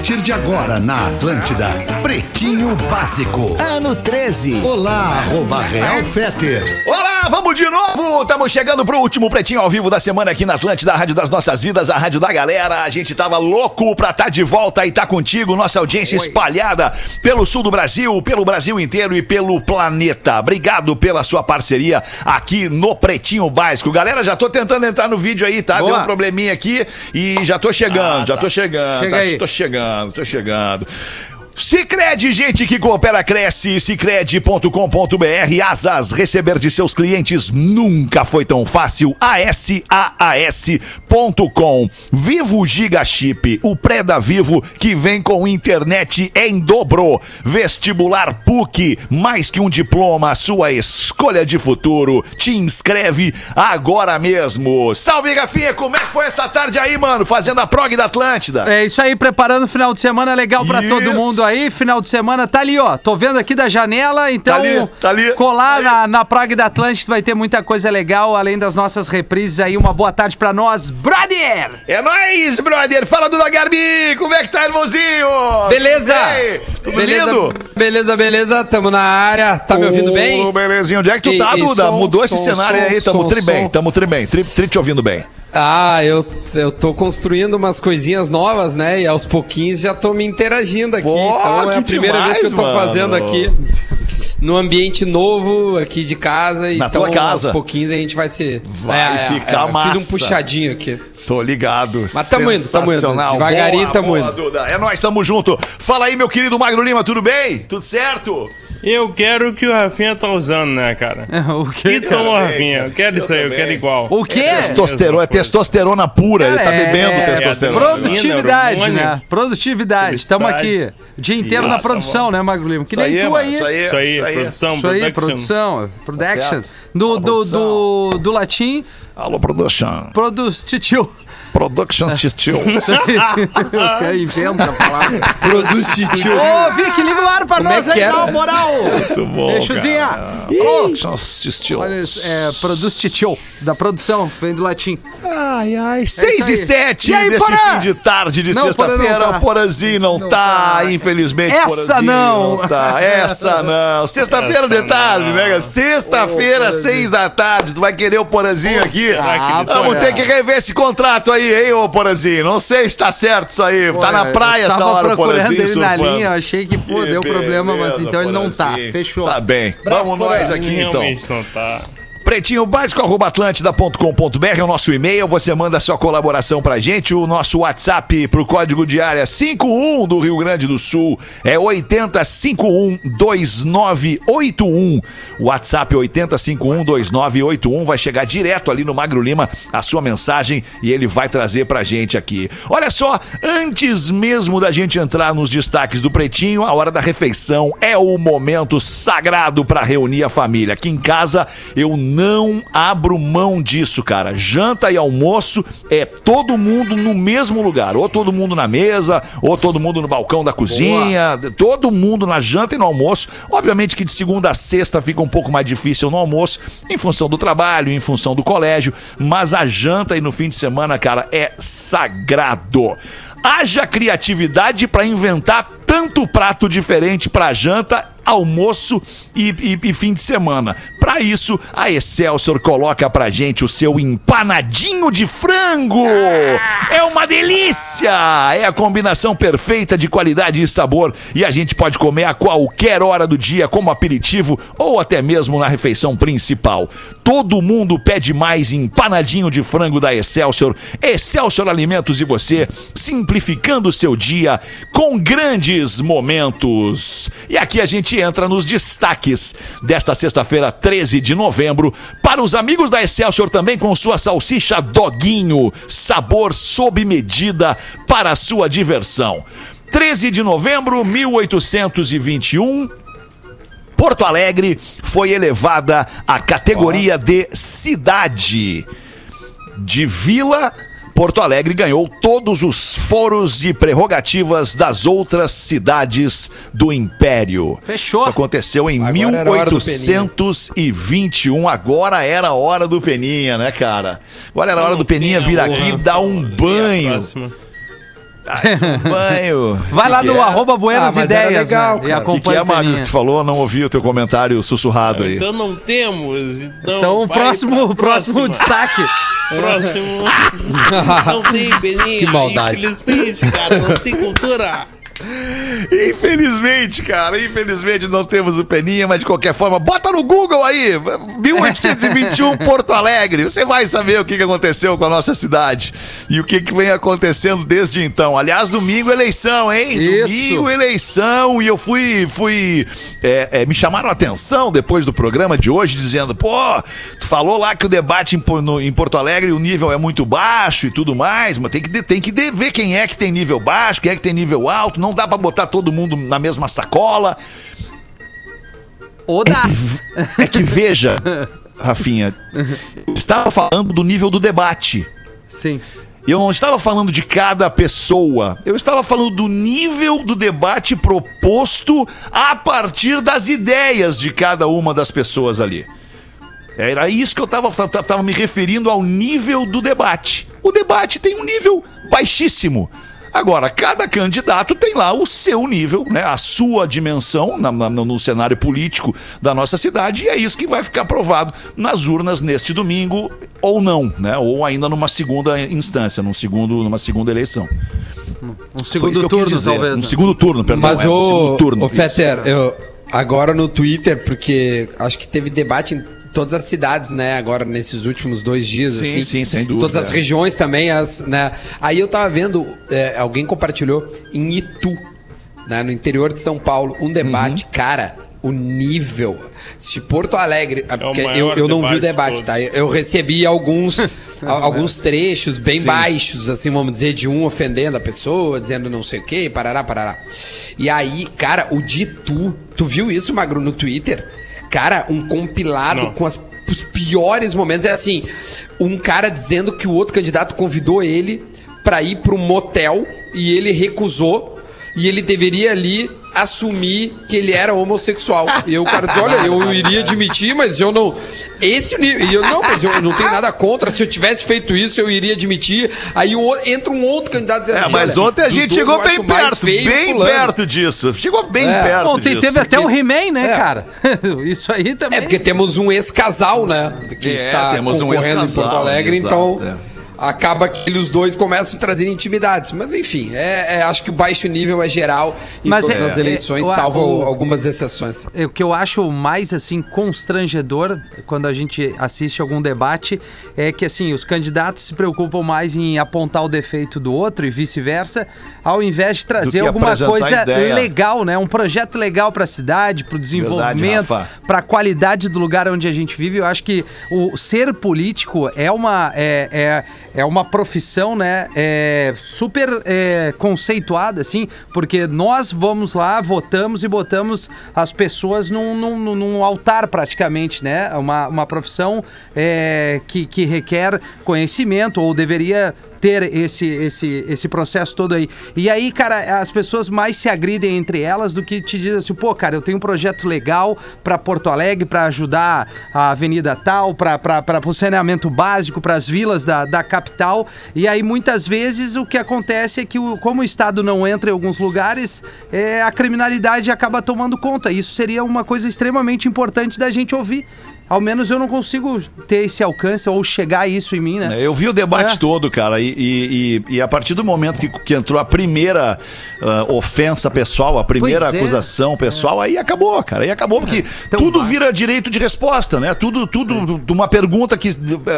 A partir de agora na Atlântida, Pretinho Básico. Ano 13. Olá, arroba Real Feter. Olá, vamos de novo! Estamos chegando pro último Pretinho ao vivo da semana aqui na Atlântida, a Rádio das Nossas Vidas, a Rádio da Galera. A gente tava louco pra estar tá de volta e tá contigo, nossa audiência Oi. espalhada pelo sul do Brasil, pelo Brasil inteiro e pelo planeta. Obrigado pela sua parceria aqui no Pretinho Básico. Galera, já tô tentando entrar no vídeo aí, tá? Boa. Deu um probleminha aqui e já tô chegando, ah, já tá. tô chegando. Chega tá. Tô chegando, tô chegando. Sicredi, gente que coopera, cresce. Sicredi.com.br. Asas, receber de seus clientes nunca foi tão fácil. ASAAS.com. Vivo Giga Chip, o pré da Vivo que vem com internet em dobro. Vestibular PUC, mais que um diploma, sua escolha de futuro. Te inscreve agora mesmo. Salve, Rafinha, como é que foi essa tarde aí, mano? Fazendo a prog da Atlântida. É isso aí, preparando o final de semana legal para todo mundo aí aí, final de semana, tá ali, ó. Tô vendo aqui da janela, então. Tá ali, tá ali. Colar tá na, na Praga da Atlântida vai ter muita coisa legal, além das nossas reprises aí. Uma boa tarde pra nós, brother! É nóis, brother! Fala do Lagarbi! Como é que tá, irmãozinho? Beleza! tudo beleza, lindo? Beleza, beleza, tamo na área. Tá me ouvindo bem? Belezinha, onde é que tu tá, Duda? Mudou som, esse cenário som, aí, tamo som, tri bem, tamo tri bem, tri, tri te ouvindo bem. Ah, eu, eu tô construindo umas coisinhas novas, né? E aos pouquinhos já tô me interagindo aqui. Pô, então é a primeira demais, vez que eu tô mano. fazendo aqui. No ambiente novo aqui de casa. Na então, tua casa. aos pouquinhos a gente vai se... Vai é, ficar é, massa. Fiz um puxadinho aqui. Tô ligado. Mas tamo indo, tamo indo. Devagarinho boa, tamo boa, indo. Duda. É nóis, tamo junto. Fala aí, meu querido Magro Lima, tudo bem? Tudo certo? Eu quero o que o Rafinha tá usando, né, cara? o que? Que tom, Rafinha? Eu quero eu isso aí, eu quero igual. O quê? É testosterona, é testosterona pura. Cara, ele tá bebendo é... testosterona. Produtividade, né? Produtividade. Estamos aqui o dia inteiro isso. na produção, né, Magro Lima? Que isso nem aí, tu aí. Isso aí, isso aí, produção, Isso aí, produção, production. Do, do, do, do latim. Alô, production. Produz, titio. Productions Titio. Inventa a palavra. Produz Titio. Ô, Vic, liga o ar pra Como nós é aí, dá uma moral. Muito bom. Chuzinha. Productions Titio. Olha, é, Produz Titio, da produção, vem do latim. Ai, ai. 6 é e 7 deste Porã? fim de tarde de sexta-feira. Tá. O Porazinho não, não tá, tá, infelizmente. Essa não. não tá. Essa não. Sexta-feira de tarde, né? Sexta-feira, 6 da tarde. Tu vai querer o Porazinho aqui? Vamos ter que rever esse contrato aí aí, hein, ô Porazinho? Não sei se tá certo isso aí. Pô, tá na praia essa hora, Porazinho. ele na linha, eu achei que, pô, deu problema, mas então ele não tá. Fechou. Tá bem. Vamos nós aqui, então. Não tá. Pretinho básico, arroba atlântida.com.br é o nosso e-mail. Você manda sua colaboração pra gente. O nosso WhatsApp pro código de área 51 do Rio Grande do Sul é 80512981. WhatsApp 80512981 vai chegar direto ali no Magro Lima a sua mensagem e ele vai trazer pra gente aqui. Olha só, antes mesmo da gente entrar nos destaques do Pretinho, a hora da refeição é o momento sagrado para reunir a família. Aqui em casa eu não não abro mão disso, cara. Janta e almoço é todo mundo no mesmo lugar. Ou todo mundo na mesa, ou todo mundo no balcão da cozinha. Boa. Todo mundo na janta e no almoço. Obviamente que de segunda a sexta fica um pouco mais difícil no almoço, em função do trabalho, em função do colégio. Mas a janta e no fim de semana, cara, é sagrado. Haja criatividade para inventar tanto prato diferente para janta almoço e, e, e, fim de semana. Para isso, a Excelsior coloca pra gente o seu empanadinho de frango. É uma delícia! É a combinação perfeita de qualidade e sabor e a gente pode comer a qualquer hora do dia como aperitivo ou até mesmo na refeição principal. Todo mundo pede mais empanadinho de frango da Excelsior. Excelsior Alimentos e você simplificando o seu dia com grandes momentos. E aqui a gente entra nos destaques desta sexta-feira, 13 de novembro, para os amigos da Excelsior também com sua salsicha doguinho, sabor sob medida para a sua diversão. 13 de novembro, 1821 Porto Alegre foi elevada à categoria de cidade. De vila Porto Alegre ganhou todos os foros e prerrogativas das outras cidades do Império. Fechou. Isso aconteceu em Agora era a hora do 1821. Agora era a hora do Peninha, né, cara? Agora era a hora do Peninha vir aqui e dar um banho. Um banho. Vai lá no é? arroba Buenas Ah, Ideias, legal, né? E. O que, que acompanha é, tu falou? Não ouvi o teu comentário sussurrado aí. Então não temos. Então, Então, o próximo, próximo destaque. Próximo. não tem Beninha. Que maldade. Infelizmente, cara, não tem cultura. Infelizmente, cara, infelizmente não temos o Peninha, mas de qualquer forma, bota no Google aí, 1821 Porto Alegre, você vai saber o que aconteceu com a nossa cidade e o que vem acontecendo desde então. Aliás, domingo eleição, hein? Isso. Domingo eleição e eu fui, fui, é, é, me chamaram a atenção depois do programa de hoje, dizendo, pô, tu falou lá que o debate em, no- em Porto Alegre o nível é muito baixo e tudo mais, mas tem que, tem que ver quem é que tem nível baixo, quem é que tem nível alto, não dá pra botar todo mundo na mesma sacola. Ou dá. É que veja, Rafinha, eu estava falando do nível do debate. Sim. Eu não estava falando de cada pessoa. Eu estava falando do nível do debate proposto a partir das ideias de cada uma das pessoas ali. Era isso que eu estava me referindo ao nível do debate. O debate tem um nível baixíssimo. Agora, cada candidato tem lá o seu nível, né, a sua dimensão na- na- no cenário político da nossa cidade, e é isso que vai ficar provado nas urnas neste domingo, ou não, né? Ou ainda numa segunda instância, num segundo, numa segunda eleição. Um Foi isso segundo que eu quis turno, dizer. talvez. Um né? segundo turno, perdão. Mas é, um segundo o, turno. o Fetter, eu, agora no Twitter, porque acho que teve debate em todas as cidades, né? Agora nesses últimos dois dias, Sim, assim. sim, sem dúvida, Todas as é. regiões também, as, né? Aí eu tava vendo, é, alguém compartilhou em Itu, né? No interior de São Paulo, um debate, Uhum. cara. O nível. Se Porto Alegre. ah, porque eu, eu não vi o debate de debate, tá? Eu, recebi alguns, alguns trechos bem baixos, assim, vamos dizer, de um ofendendo a pessoa, dizendo não sei o quê, parará, parará. E aí, cara, o de tu, tu viu isso, Magro, no Twitter? Cara, um compilado Não. com as, os piores momentos. É assim, um cara dizendo que o outro candidato convidou ele pra ir pra um motel e ele recusou e ele deveria ali assumir que ele era homossexual. E o cara diz, olha, eu iria admitir, mas eu não... Esse nível... E eu, não, mas eu não tenho nada contra. Se eu tivesse feito isso, eu iria admitir. Aí outro- entra um outro candidato dizendo É, assim, mas olha, ontem a gente chegou eu bem perto, bem fulano. perto disso. Chegou bem É. perto Ontem disso. teve até o He-Man, né, É. cara? Isso aí também. É, porque temos um ex-casal, né? Que É, está temos um concorrendo em ex-casal, Porto Alegre, exato, então é. Acaba que os dois começam a trazer intimidades. Mas enfim, é, é- acho que o baixo nível é geral em Mas todas é- as é- eleições, o- salvo o- algumas exceções. É, O que eu acho mais assim constrangedor quando a gente assiste algum debate é que assim os candidatos se preocupam mais em apontar o defeito do outro e vice-versa, ao invés de trazer alguma coisa legal, né? Um projeto legal para a cidade, para o desenvolvimento, para a qualidade do lugar onde a gente vive. Eu acho que o ser político é uma é, é, uma profissão, né? É super é, conceituada assim, porque nós vamos lá, votamos e botamos as pessoas num, num, num altar praticamente, né? Uma, uma profissão é, que, que requer conhecimento ou deveria ter esse, esse, esse processo todo aí. E aí, cara, as pessoas mais se agridem entre elas do que te dizem assim, pô, cara, eu tenho um projeto legal pra Porto Alegre, pra ajudar a avenida tal, pra, pro saneamento básico, pras vilas da, da capital. E aí, muitas vezes, o que acontece é que, o, como o Estado não entra em alguns lugares, é, a criminalidade acaba tomando conta. Isso seria uma coisa extremamente importante da gente ouvir. Ao menos eu não consigo ter esse alcance ou chegar a isso em mim, né? É, Eu vi o debate É. todo, cara, e, e- e- a partir do momento que, que entrou a primeira ah, ofensa pessoal, a primeira Pois é. acusação pessoal, aí acabou, cara. Aí acabou, porque Então tudo vira direito de resposta, né? Tudo, tudo de uma pergunta que.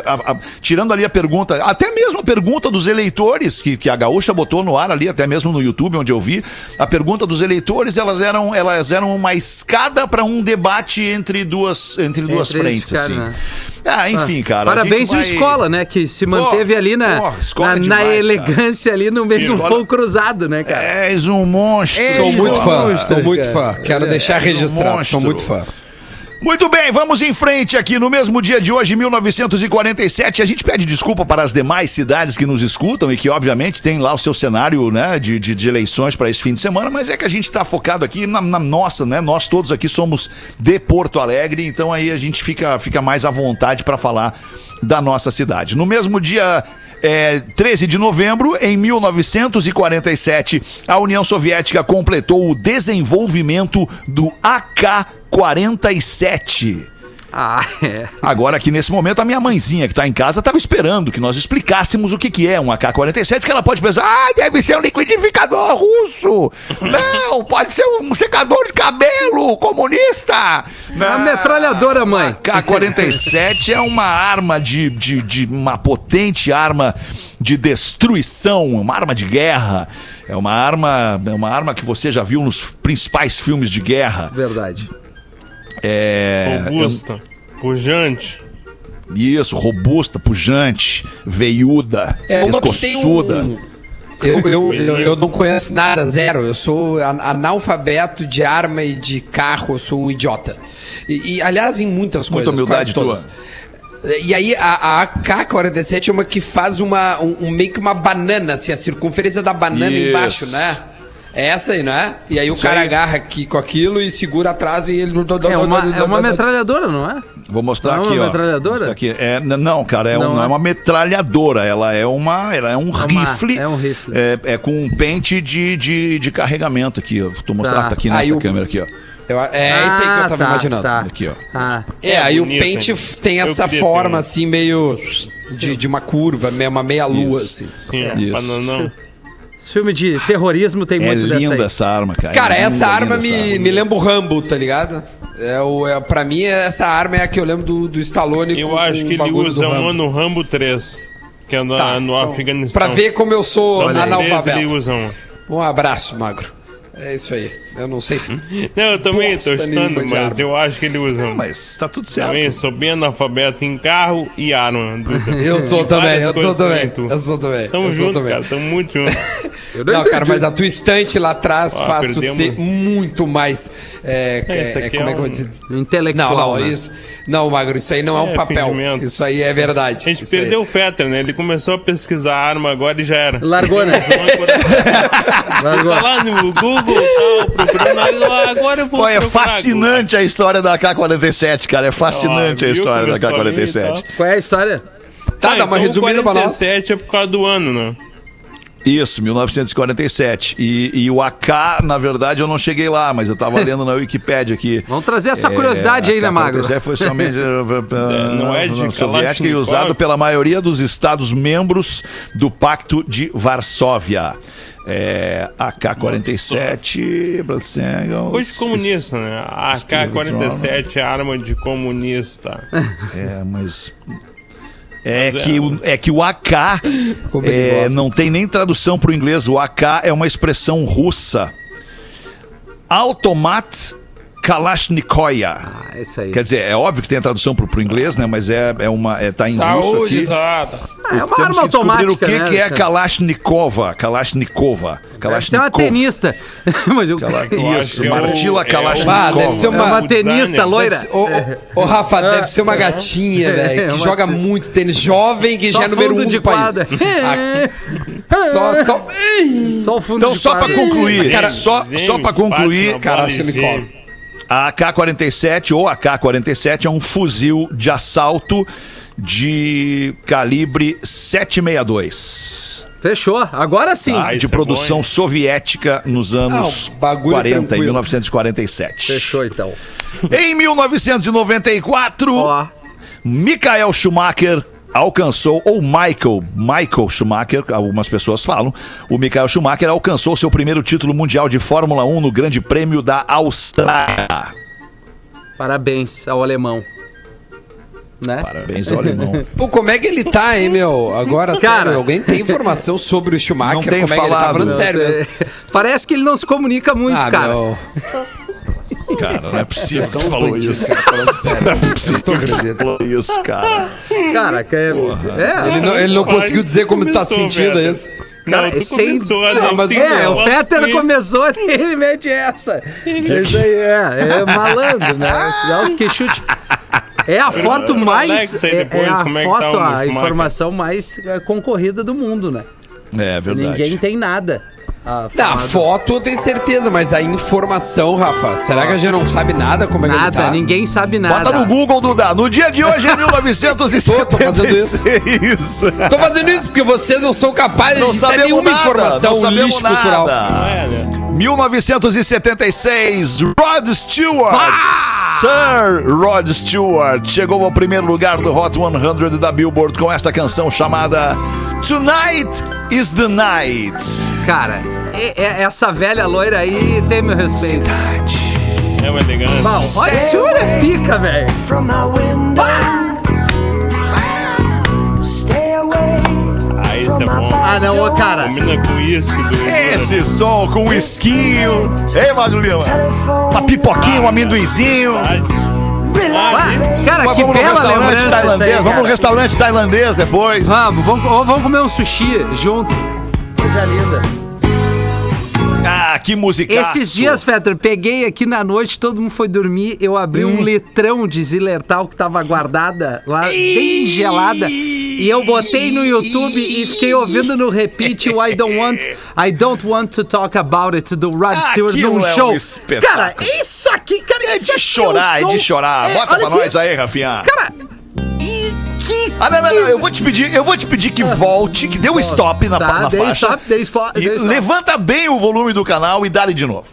a- a- tirando ali a pergunta, até mesmo a pergunta dos eleitores, que, que a Gaúcha botou no ar ali, até mesmo no YouTube, onde eu vi, a pergunta dos eleitores, elas eram, elas eram uma escada para um debate entre duas, entre duas Entre frentes, ficarem, assim. né? Ah, enfim, cara. a Parabéns vai- escola, né? Que se manteve ali na, escola na, é na demais, cara. elegância ali no meio do Escola- fogo cruzado, né, cara? És um monstro. Sou muito fã, sou muito cara. fã. Quero deixar é um registrado, sou muito fã. Muito bem, vamos em frente aqui. No mesmo dia de hoje, 1947, a gente pede desculpa para as demais cidades que nos escutam e que, obviamente, tem lá o seu cenário né, de, de, de eleições para esse fim de semana, mas é que a gente está focado aqui na, na nossa, né? Nós todos aqui somos de Porto Alegre, então aí a gente fica, fica mais à vontade para falar da nossa cidade. No mesmo dia. É, 13 de novembro, em 1947, a União Soviética completou o desenvolvimento do AK-47. Ah, é. Agora, aqui nesse momento, a minha mãezinha que tá em casa estava esperando que nós explicássemos o que, que é um AK-47, porque ela pode pensar, ah, deve ser um liquidificador russo. Não, pode ser um secador de cabelo comunista. Uma metralhadora, mãe. AK-47 é uma arma de, de, de uma potente arma de destruição, uma arma de guerra. É uma arma, é uma arma que você já viu nos principais filmes de guerra. Verdade. É, Robusta, pujante. Isso, robusta, pujante, veiuda, É pescoçuda. um- Eu, eu, eu, eu não conheço nada, zero. Eu sou an- analfabeto de arma e de carro, eu sou um idiota. E, e, aliás, em muitas Muita coisas. humildade quase todas. E aí, a, a AK-47 é uma que faz uma, um, um- meio que uma banana, assim, a circunferência da banana Isso. embaixo, né? É essa aí, não é? E aí o Isso cara aí. agarra aqui com aquilo e segura atrás e ele... É uma, é uma metralhadora, não é? Vou mostrar Não é aqui, uma ó. metralhadora? Mostrar aqui. É, não, cara, é, um- Não não é é? uma metralhadora. Ela é uma, ela é um uma- rifle. é um rifle. É, é com um pente de, de, de carregamento aqui. ó. Vou mostrar, Tá. tá, aqui Aí nessa o- câmera aqui, ó. Eu- é isso aí que eu tava tá, imaginando. tá. Aqui, ó. Ah, É, aí bonito, o pente tem essa forma ter assim, meio de, de uma curva, uma meia lua, Isso. assim. Sim, é, Isso. bananão. Esse filme de terrorismo tem É muito dessa linda aí. essa arma, cara. Cara, É essa linda, arma linda essa me, arma. me lembra o Rambo, tá ligado? É, o, é, pra mim, essa arma é a que eu lembro do, do Stallone Eu com- acho que ele usa uma no Rambo 3, que é no, Tá, no então, Afeganistão. Pra ver como eu sou Rambo 3 ele analfabeto. usa. Um abraço, Magro. É isso aí. Eu não sei. Não, eu também Bosta tô chutando, mas eu acho que ele usa um. Mas tá tudo certo. Também sou bem analfabeto em carro e arma. Eu sou Em também, eu sou coisas também. tu. Eu sou também. Tamo eu junto, também. cara, tamo muito junto. Não, cara, mas a tua estante lá atrás Ah, faz tu perdemos. ser muito mais. É, É, isso é, aqui como é é que eu vou dizer? Intelectual. Não, não, né? isso. Não, Magro, isso aí não é, um É, papel. fingimento. Isso aí é verdade. A gente Isso aí. perdeu o Fetter, né? Ele começou a pesquisar arma agora e já era. Largou, né? Largou. Tá lá no Google, tal, aí, Agora eu vou Pô, é fascinante a história da AK-47, cara. É fascinante Ah, a história da Começou ali e AK-47. tal. Qual é a história? Tá, Ah, dá uma então resumida pra nós. 47 é por causa do ano, né? Isso, 1947. E, e o AK, na verdade, eu não cheguei lá, mas eu tava lendo na Wikipédia aqui. Vamos trazer essa É, curiosidade aí, né, Magro? AK-47 foi somente eh, não é de Soviética e usado pela maioria dos estados membros do Pacto de Varsóvia. É, AK-47, Coisa de comunista, né? A AK-47 é arma de comunista. É, mas. É Mas é- que, o, é que o AK é, gosta. não tem nem tradução para o inglês. O AK é uma expressão russa. Automat Kalashnikova. Ah, é isso aí. Quer dizer, é óbvio que tem a tradução para o inglês, né? Mas é, é uma, é, tá em russo Saúde, aqui. Zada. Ah, é uma Temos arma que descobrir automática, o que, né, que é? Kalashnikova. Kalashnikova. Deve ser uma Kalashnikov. tenista. Isso, é Martila é Kalashnikova. Ah, deve ser é uma- uma o tenista loira. Ô, ô, Rafa, deve ser uma gatinha, É, velho, que uma- joga muito tênis. Jovem, que Só já é número um de do país. Só, só... Só o fundo Então, de só para quadra. concluir, Cara, só, Vem, só para bate concluir, na bola Cara, e Kalashnikov. A AK-47 ou AK-47 é um fuzil de assalto de calibre 762. Fechou. Agora sim. isso de é produção bom, hein? soviética nos anos Ah, o bagulho 40, em tranquilo. 1947. Fechou, então. Em 1994, Ó. Michael Schumacher alcançou, ou Michael, Michael Schumacher, algumas pessoas falam, o Michael Schumacher alcançou seu primeiro título mundial de Fórmula 1 no Grande Prêmio da Austrália. Parabéns ao alemão. Né? Parabéns ao alemão. Pô, como é que ele tá, hein, meu? Agora, Cara. sério, alguém tem informação sobre o Schumacher? Não tenho como é que ele tá falado, falando né? sério mesmo? Parece que ele não se comunica muito, Ah, cara. meu. cara. Não é possível que São tu falou isso. acreditando. Falou isso, cara. Cara, que é. é Ele não, ele não conseguiu dizer como tá começou, sentindo velho. isso. Cara, não, tu sem- começou Não, mas É, o Fetter que- começou, ele mete essa. Isso aí é, é malandro, né? Dá os que chute. É a foto mais. É, é a é que foto, a informação mais é, concorrida do mundo, né? É verdade. Ninguém tem nada. A foto- eu tenho certeza, mas a informação, Rafa, será que a gente não sabe nada como é que ele Nada, tá? ninguém sabe nada. Bota no Google, Duda. No dia de hoje, em 1976. Tô, tô fazendo isso. Tô fazendo isso porque vocês não são capazes Não de ter nenhuma nada. informação não sabemos lixo cultural. nada. É, né? 1976, Rod Stewart. Sir Rod Stewart chegou ao primeiro lugar do Hot 100 da Billboard com esta canção chamada Tonight is the Night. Cara, é- é- essa velha loira aí tem meu respeito. É uma elegância. Bom, Rod Stewart é pica, velho. Ah, não, ô, cara. Combina com do. Esse som com um esquinho. Ei, Lima. Uma pipoquinha, um amendoinzinho. Ah, cara, Mas que vamos bela restaurante lembrança. isso aí, tailandês. Vamos no restaurante tailandês depois. Vamos, vamos, ou vamos comer um sushi junto. Coisa linda. Ah, que musicaço. Esses dias, Fetter, peguei aqui na noite, todo mundo foi dormir, eu abri um litrão de Zilertal que tava guardada lá, bem gelada, e eu botei no YouTube e fiquei ouvindo no repeat o I Don't Want, I Don't Want to Talk About It do Rod Stewart Aquilo num é um show. espetáculo. cara, isso aqui, cara, É de aqui chorar, é um de som- chorar. É, Bota pra aqui. nós aí, Rafinha. Cara, e que... Ah, não, não, não. Eu vou te pedir, eu vou te pedir que volte, que dê um stop na, Tá, na dei faixa. stop, dei stop, dei stop. levanta bem o volume do canal e dá-lhe de novo.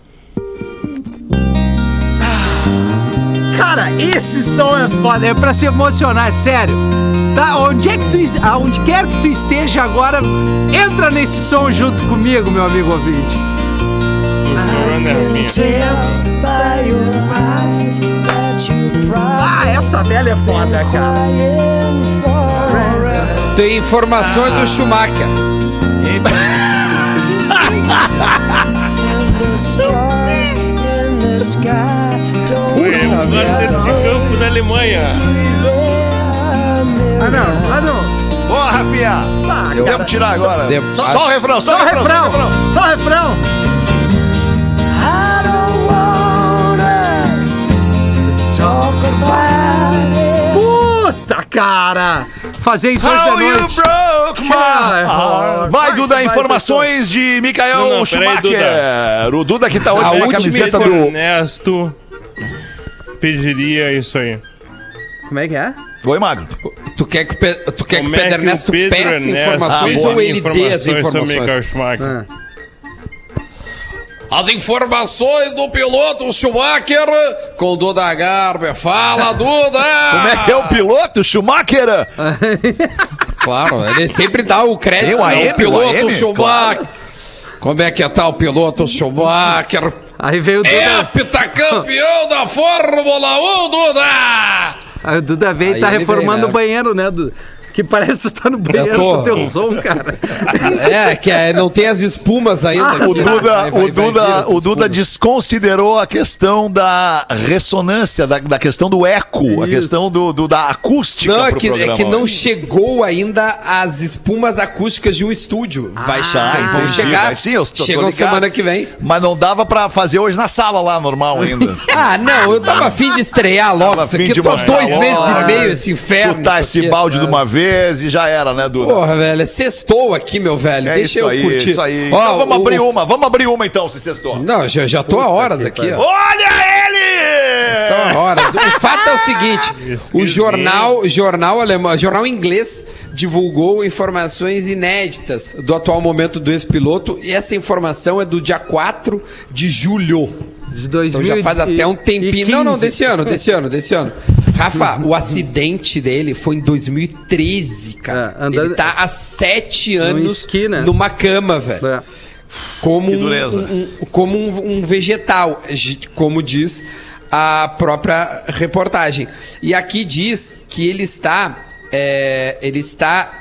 Cara, esse som é foda, é pra se emocionar, é sério. Tá, onde é que tu, aonde quer que tu esteja agora, entra nesse som junto comigo, meu amigo ouvinte. Ah, essa velha é foda, cara. Tem informações do Schumacher. um guarda de campo da Alemanha. Ah, não, ah, não. Ô, Rafinha, Ah, eu cara, vou tirar agora. Zé- Só, o refrão, só, Só o refrão, só o refrão. refrão, só refrão. I don't wanna talk about it. Puta, cara. Fazer isso hoje How you noite. broke my heart. Vai, Duda, informações de Não, Mikael não, peraí, Schumacher. O Duda que tá hoje A com a última camiseta Se do... Ernesto pediria isso aí. Como é que é? Oi, Magro. Tu quer que, Pe- tu quer que é Pedro que Ernesto o Pedro peça Ernesto informações Ah, ou ele dê as informações. Ah. As informações do piloto Schumacher com Duda Garber. Fala, Duda! Como é que é o piloto, Schumacher? Claro, ele sempre dá o crédito Sim, o ao AM, o piloto AM, Schumacher. Como é que tá o piloto Schumacher? Aí veio o Duda. Heptacampeão da Fórmula 1, Duda! O Duda veio e tá reformando vem, né? o banheiro, né, Duda? Que parece que tu tá no banheiro tô. com o teu som, cara. É, que é, não tem as espumas ainda. O Duda, Vai- vai- o Duda, o Duda espumas. desconsiderou a questão da ressonância, da, da questão do eco, a Isso. questão do, do- da acústica Não, é que, é programa que não chegou ainda as espumas acústicas de um estúdio. Vai chegar, Ah, vão entendi, chegar. vai sim, eu tô- tô Chegam ligado. semana que vem. Mas não dava pra fazer hoje na sala lá, normal ainda. Ah, não, eu tava afim de estrear logo. Tava Isso afim aqui, de tô dois meses né? e meio, esse inferno. Chutar esse aqui. balde de uma vez e já era, né, Duda? Porra, velho, sextou aqui, meu velho. é Deixa isso eu aí, curtir. isso aí. Ó, então vamos o- abrir uma, vamos abrir uma então, se sextou. Não, já, já tô há horas aqui, ó. Olha ele! Tô há horas. O fato é o seguinte: o jornal, jornal alemão, jornal inglês divulgou informações inéditas do atual momento do ex-piloto e essa informação é do dia 4 de julho. De Então 2000 já faz até um tempinho. Não, não, desse ano, desse ano, desse ano. Rafa, o acidente dele foi em 2013, cara. É, andando- Ele tá há sete anos né? numa cama, velho. É. Como, Que um, dureza. um- como um, um vegetal, como diz a própria reportagem. E aqui diz que ele está. é, ele está.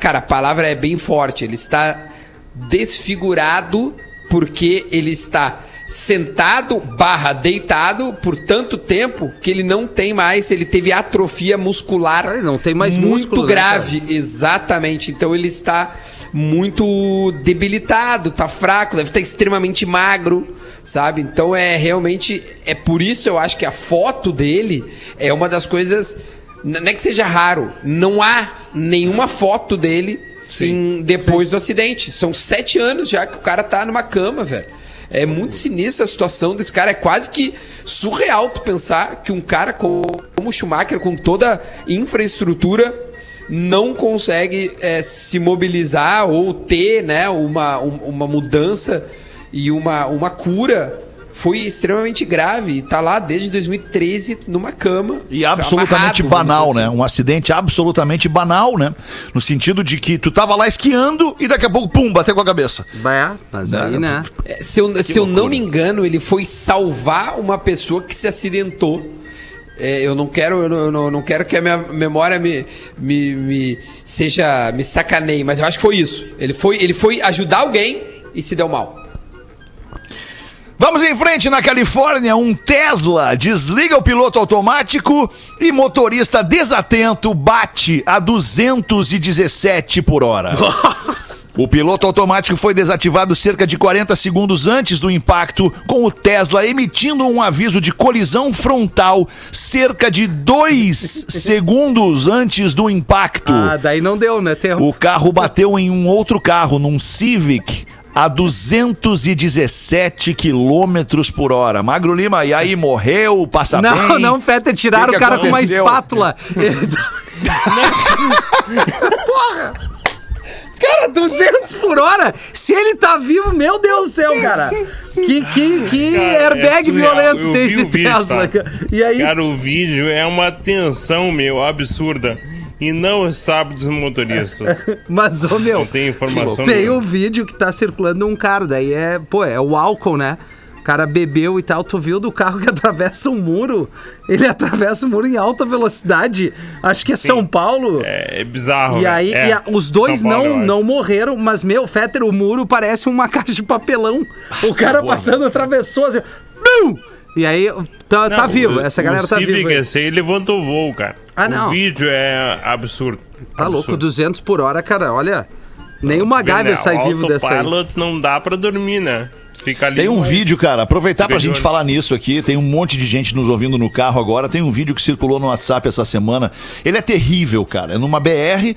cara, a palavra é bem forte. Ele está desfigurado porque ele está sentado barra deitado por tanto tempo que ele não tem mais, ele teve atrofia muscular. Ele não tem mais muito músculo, né, grave, exatamente. Então ele está muito debilitado, tá fraco, deve estar extremamente magro, sabe? Então é realmente é por isso eu acho que a foto dele é uma das coisas não é que seja raro, não há nenhuma foto dele em- depois do acidente. São sete anos já que o cara tá numa cama, velho. É muito sinistra a situação desse cara. É quase que surreal tu pensar que um cara como o Schumacher, com toda infraestrutura, não consegue é, se mobilizar ou ter né, uma, um- uma mudança e uma, uma cura. Foi extremamente grave e tá lá desde 2013 numa cama. E absolutamente amarrado, banal, né? assim. Um acidente absolutamente banal, né? No sentido de que tu tava lá esquiando e daqui a pouco, pum, bateu com a cabeça. É, mas aí, né? É, Se eu, se eu não me engano, ele foi salvar uma pessoa que se acidentou. É, eu não quero, eu não, eu não- eu não quero que a minha memória me, me, me seja me sacaneie, mas eu acho que foi isso. Ele foi, ele foi ajudar alguém e se deu mal. Vamos em frente na Califórnia, um Tesla desliga o piloto automático e motorista desatento bate a 217 por hora. O piloto automático foi desativado cerca de 40 segundos antes do impacto, com o Tesla emitindo um aviso de colisão frontal cerca de 2 segundos antes do impacto. Ah, daí não deu, né? Tem... O carro bateu em um outro carro, num Civic, a 217 quilômetros por hora. Magro Lima, e aí morreu, passa Não, bem? não, Feta, tiraram Que que o cara com uma aconteceu? espátula. Porra! Cara, 200 por hora? Se ele tá vivo, meu Deus do céu, cara. Que, que, que Cara, airbag é violento Eu tem vi esse o vídeo, Tesla, tá? E aí, Cara, o vídeo é uma tensão, meu, absurda. E não sabe dos motoristas. mas, ô meu, Não tem informação tem um vídeo que tá circulando um cara, daí é, pô, é o álcool, né? O cara bebeu e tal, tu viu do carro que atravessa um muro? Ele atravessa o muro em alta velocidade. Acho que é São Paulo. É, é bizarro. E velho. aí, É, e a- os dois Paulo, não, não morreram, mas, meu, Fetter, o muro parece uma caixa de papelão. O cara passando, atravessou assim, BUM! E aí, tá, Não, tá vivo, o- essa galera o tá Civic viva. aí. esse aí levantou voo, cara. Ah, o não. vídeo é absurdo. Tá louco, Absurdo. 200 200 por hora, cara, olha. Nem o MacGyver sai vivo dessa aí. Autopilot não dá pra dormir, né? Fica ali. Tem um vídeo, cara. Aproveitar pra gente falar nisso aqui. Tem um monte de gente nos ouvindo no carro agora. Tem um vídeo que circulou no WhatsApp essa semana. Ele é terrível, cara. É numa BR,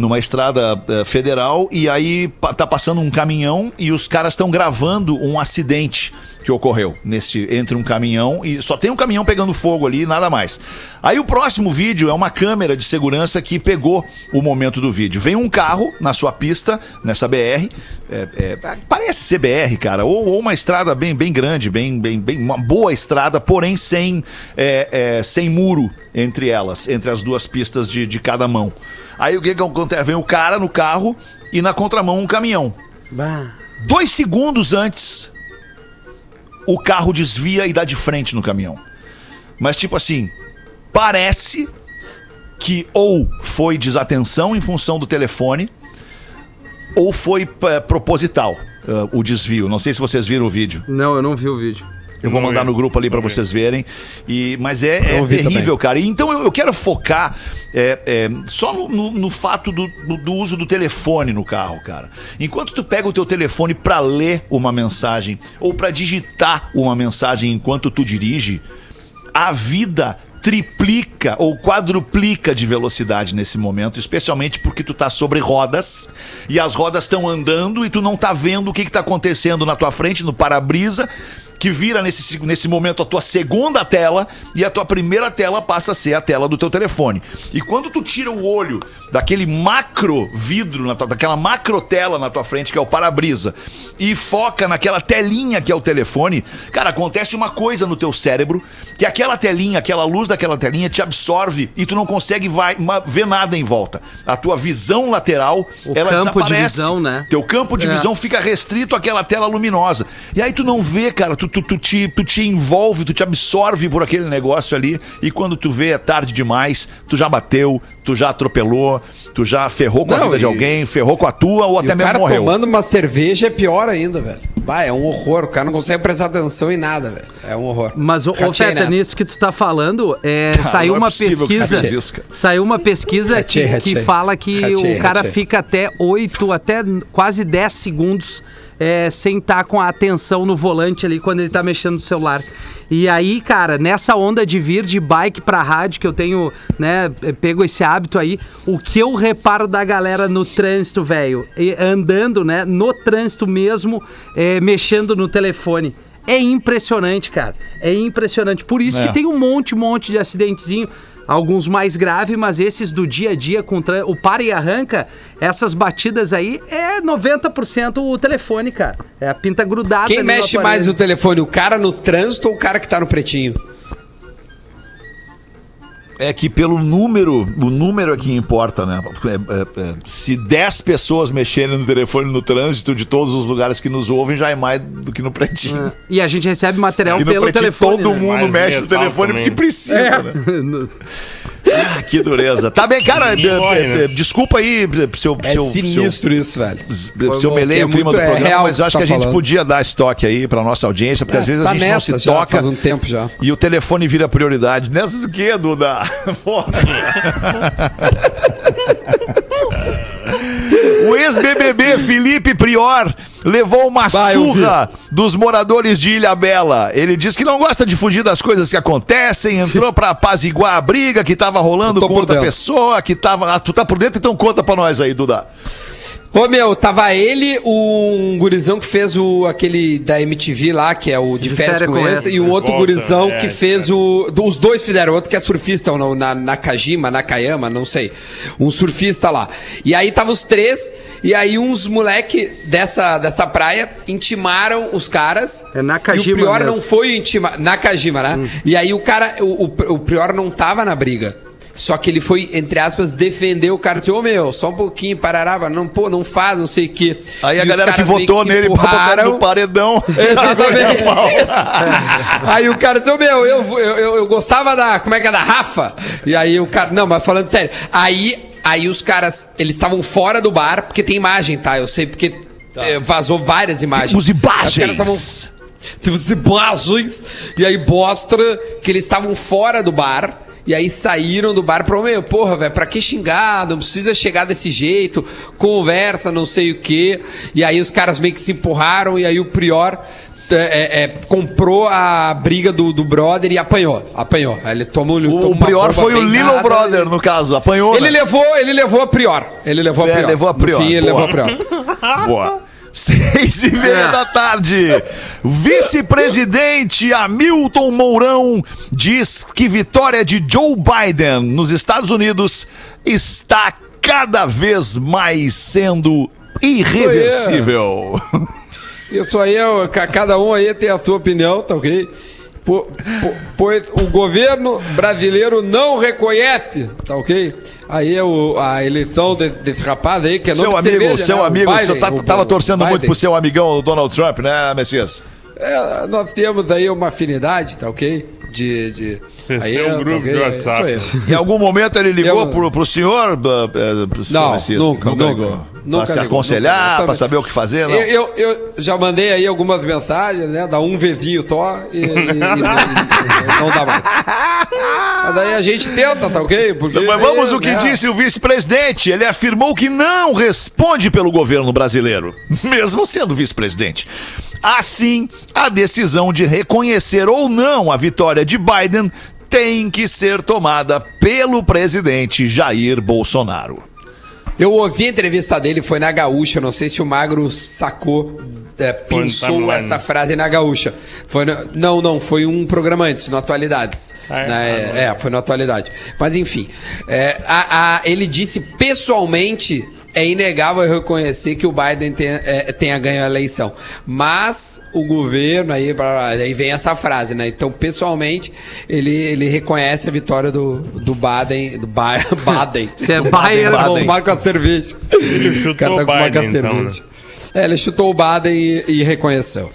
numa estrada eh, federal, e aí tá passando um caminhão e os caras estão gravando um acidente que ocorreu nesse entre um caminhão e só tem um caminhão pegando fogo ali, nada mais. Aí o próximo vídeo é uma câmera de segurança que pegou o momento do vídeo. Vem um carro na sua pista, nessa BR, é, é, parece ser BR, cara, ou, ou uma estrada bem, bem grande, bem, bem, bem, uma boa estrada, porém sem, é, é, sem muro entre elas, entre as duas pistas de, de cada mão. Aí o que, que acontece? Vem o cara no carro e na contramão um caminhão. Dois segundos antes, o carro desvia e dá de frente no caminhão. Mas, tipo assim, parece que ou foi desatenção em função do telefone, ou foi eh, proposital eh, o desvio. Não sei se vocês viram o vídeo. Não, eu não vi o vídeo. Eu vou mandar no grupo ali vi. vocês verem. E, mas é, é terrível, cara. E Então eu, eu quero focar é, é, só no, no- no fato do, do- do uso do telefone no carro, cara. Enquanto tu pega o teu telefone pra ler uma mensagem ou pra digitar uma mensagem enquanto tu dirige, a vida triplica ou quadruplica de velocidade nesse momento, especialmente porque tu tá sobre rodas e as rodas estão andando e tu não tá vendo o que que tá acontecendo na tua frente, no para-brisa, que vira nesse, nesse momento a tua segunda tela e a tua primeira tela passa a ser a tela do teu telefone. E quando tu tira o olho daquele macro vidro, tua, daquela macro tela na tua frente, que é o para-brisa, e foca naquela telinha que é o telefone, cara, acontece uma coisa no teu cérebro, que aquela telinha, aquela luz daquela telinha te absorve e tu não consegue vai- ver nada em volta. A tua visão lateral, O ela campo de desaparece. visão, né? Teu campo de É. visão fica restrito àquela tela luminosa. E aí tu não vê, cara, tu, tu, tu te, tu te envolve, tu te absorve por aquele negócio ali. E quando tu vê é tarde demais, tu já bateu, tu já atropelou, tu já ferrou com a Não, vida de e- alguém, ferrou com a tua ou E até o mesmo cara morreu. tomando uma cerveja é pior ainda, velho. Bah, é um horror. O cara não consegue prestar atenção em nada, velho. É um horror. Mas, ô, Feta, nisso que tu tá falando, é, saiu não é uma pesquisa. isso, cara. saiu uma pesquisa Ratei, que, ratei. que fala que Ratei, o cara ratei. fica até 8, até quase 10 segundos é, sem estar com a atenção no volante ali quando ele tá mexendo no celular. E aí, cara, nessa onda de vir de bike pra rádio, que eu tenho, né, pego esse hábito aí, o que eu reparo da galera no trânsito, velho, andando, né, no trânsito mesmo, é, mexendo no telefone. É impressionante, cara. É impressionante. Por isso É. que tem um monte, monte de acidentezinho. Alguns mais graves, mas esses do dia a dia com tran- o para e arranca, essas batidas aí é 90% o telefone, cara. É a pinta grudada. Quem mexe mais no telefone? O cara no trânsito ou o cara que tá no pretinho? É que pelo número, o número é que importa, né? É, é, é, se 10 pessoas mexerem no telefone no trânsito de todos os lugares que nos ouvem, já é mais do que no pretinho. E a gente recebe material E no É pelo pretinho telefone. todo né? mundo Mais mexe no telefone também. porque precisa, né? Ah, que dureza. Tá bem, cara, é, Morre, é, né? é, desculpa aí se eu, É se eu, se eu- sinistro isso, velho. se eu melei É o clima muito- do é programa, real mas eu acho que que a tá gente falando. podia dar estoque aí pra nossa audiência, porque às vezes tá a gente nessa não se já, toca faz um tempo já. e o telefone vira prioridade. Nessas o quê, Duda? Porra. O ex-BBB Felipe Prior levou uma Vai, surra dos moradores de Ilha Bela. Ele diz que não gosta de fugir das coisas que acontecem, entrou pra apaziguar a briga que tava rolando com outra dentro. pessoa, que tava... Ah, tu tá por dentro, então conta pra nós aí, Duda. Ô, meu, tava ele, um gurizão que fez o aquele da MTV lá, que é o De, Férias, com, esse, e um outro Volta, gurizão é, que fez o. do- Os dois fizeram, outro que é surfista, ou não, na Nakajima, Nakayama, não sei. Um surfista lá. E aí tava os três, e aí uns moleque dessa, dessa praia intimaram os caras. É Nakajima E o Prior mesmo. não foi intimar. Nakajima, né? E aí o cara, o, o, o Prior não tava na briga. Só que ele foi, entre aspas, defender o cara. Disse, ô meu, só um pouquinho, parará, não, pô, não faz, não sei o quê. Aí a E os galera que votou se nele pra botar no paredão. Exatamente. aí o cara disse, ô meu, eu, eu, eu, eu gostava da. Como é que é? Da Rafa. E aí o cara. Não, mas falando sério. Aí, aí os caras, eles estavam fora do bar, porque tem imagem, tá? Eu sei porque eh, vazou várias imagens. Temos imagens. Temos imagens. E aí mostra que eles estavam fora do bar. E aí saíram do bar pra, meu, porra, velho, pra que xingar? Não precisa chegar desse jeito, conversa, não sei o quê. E aí os caras meio que se empurraram, e aí o Prior é, é, é, comprou a briga do, do brother e apanhou. Apanhou. Ele tomou, tomou O uma Prior foi o Little Brother, e- no caso. Apanhou, Ele né? levou, ele levou a Prior. Ele levou a É, Prior. levou a Prior. No fim, ele Boa. levou a Prior. Boa. Seis e meia É. da tarde. Vice-presidente Hamilton Mourão diz que vitória de Joe Biden nos Estados Unidos está cada vez mais sendo irreversível. Isso aí, é, ca- cada um aí tem a sua opinião, tá ok? Po- po- Pois o governo brasileiro não reconhece, tá ok? Aí é o- a eleição de- desse rapaz aí, que é seu amigo, cerveja, seu né? Amigo, o Biden, senhor tá- o- tava o torcendo muito Biden. pro seu amigão Donald Trump, né, Messias? É, nós temos aí uma afinidade, tá ok? De. de... Vocês aí têm um é, grupo de É WhatsApp. isso aí. Em algum momento ele ligou Eu- pro, pro senhor? eh, pro senhor Não, Messias? nunca, nunca, ligou. Nunca pra se ligou, aconselhar, também. saber o que fazer, não? Eu, eu, eu já mandei aí algumas mensagens, né? Dá um vizinho só e, e- e- e- não dá mais. Mas daí a gente tenta, tá ok? Porque, Mas vamos o que né? disse o vice-presidente. Ele afirmou que não responde pelo governo brasileiro, mesmo sendo vice-presidente. Assim, a decisão de reconhecer ou não a vitória de Biden tem que ser tomada pelo presidente Jair Bolsonaro. Eu ouvi a entrevista dele, foi na Gaúcha. Não sei se o Magro sacou, é, essa frase na Gaúcha. Foi no- não, não, foi um programa antes, no Atualidades. Ah, é? Né, Ah, é, foi no Atualidade. Mas enfim, é, a- a- ele disse pessoalmente. É inegável reconhecer que o Biden tenha, é, tenha ganho a eleição. Mas o governo, aí, aí vem essa frase, né? Então, pessoalmente, ele, ele reconhece a vitória do, do Baden. Do ba Baden. Você é Tá acostumado com a cerveja. Ele chutou O cara tá o com a Biden, então, cerveja. É, ele chutou o Baden e, e reconheceu.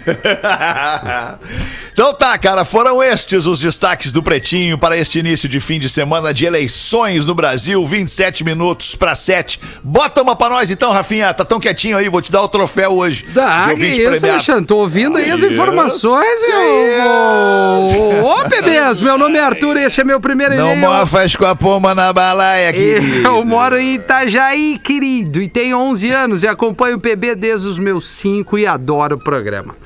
Então tá, cara, foram estes os destaques do Pretinho para este início de fim de semana de eleições no Brasil, 27 minutos para 7. Bota uma pra nós então, Rafinha, tá tão quietinho aí, vou te dar o troféu hoje. Dá, que isso, premiado. Alexandre? Tô ouvindo aí as informações, meu. Ô, bebês, meu nome é Arthur e este é meu primeiro Não e-mail. mofas com a pomba na balaia, querido. Eu moro em Itajaí, querido, e tenho 11 anos e acompanho o PB desde os meus 5 e adoro o programa.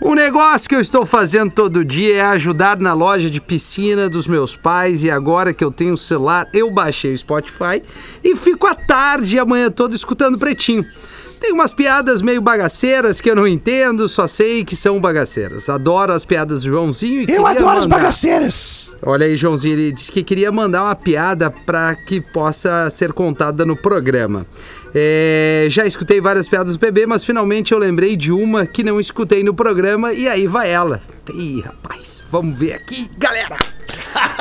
O negócio que eu estou fazendo todo dia é ajudar na loja de piscina dos meus pais e agora que eu tenho o celular, eu baixei o Spotify e fico à tarde e a manhã toda escutando Pretinho. Tem umas piadas meio bagaceiras que eu não entendo, só sei que são bagaceiras. Adoro as piadas do Joãozinho e Eu adoro as mandar- bagaceiras. Olha aí, Joãozinho, ele disse que queria mandar uma piada para que possa ser contada no programa. É, já escutei várias piadas do PB, mas finalmente eu lembrei de uma que não escutei no programa e aí vai ela. Ih, rapaz, vamos ver aqui, galera.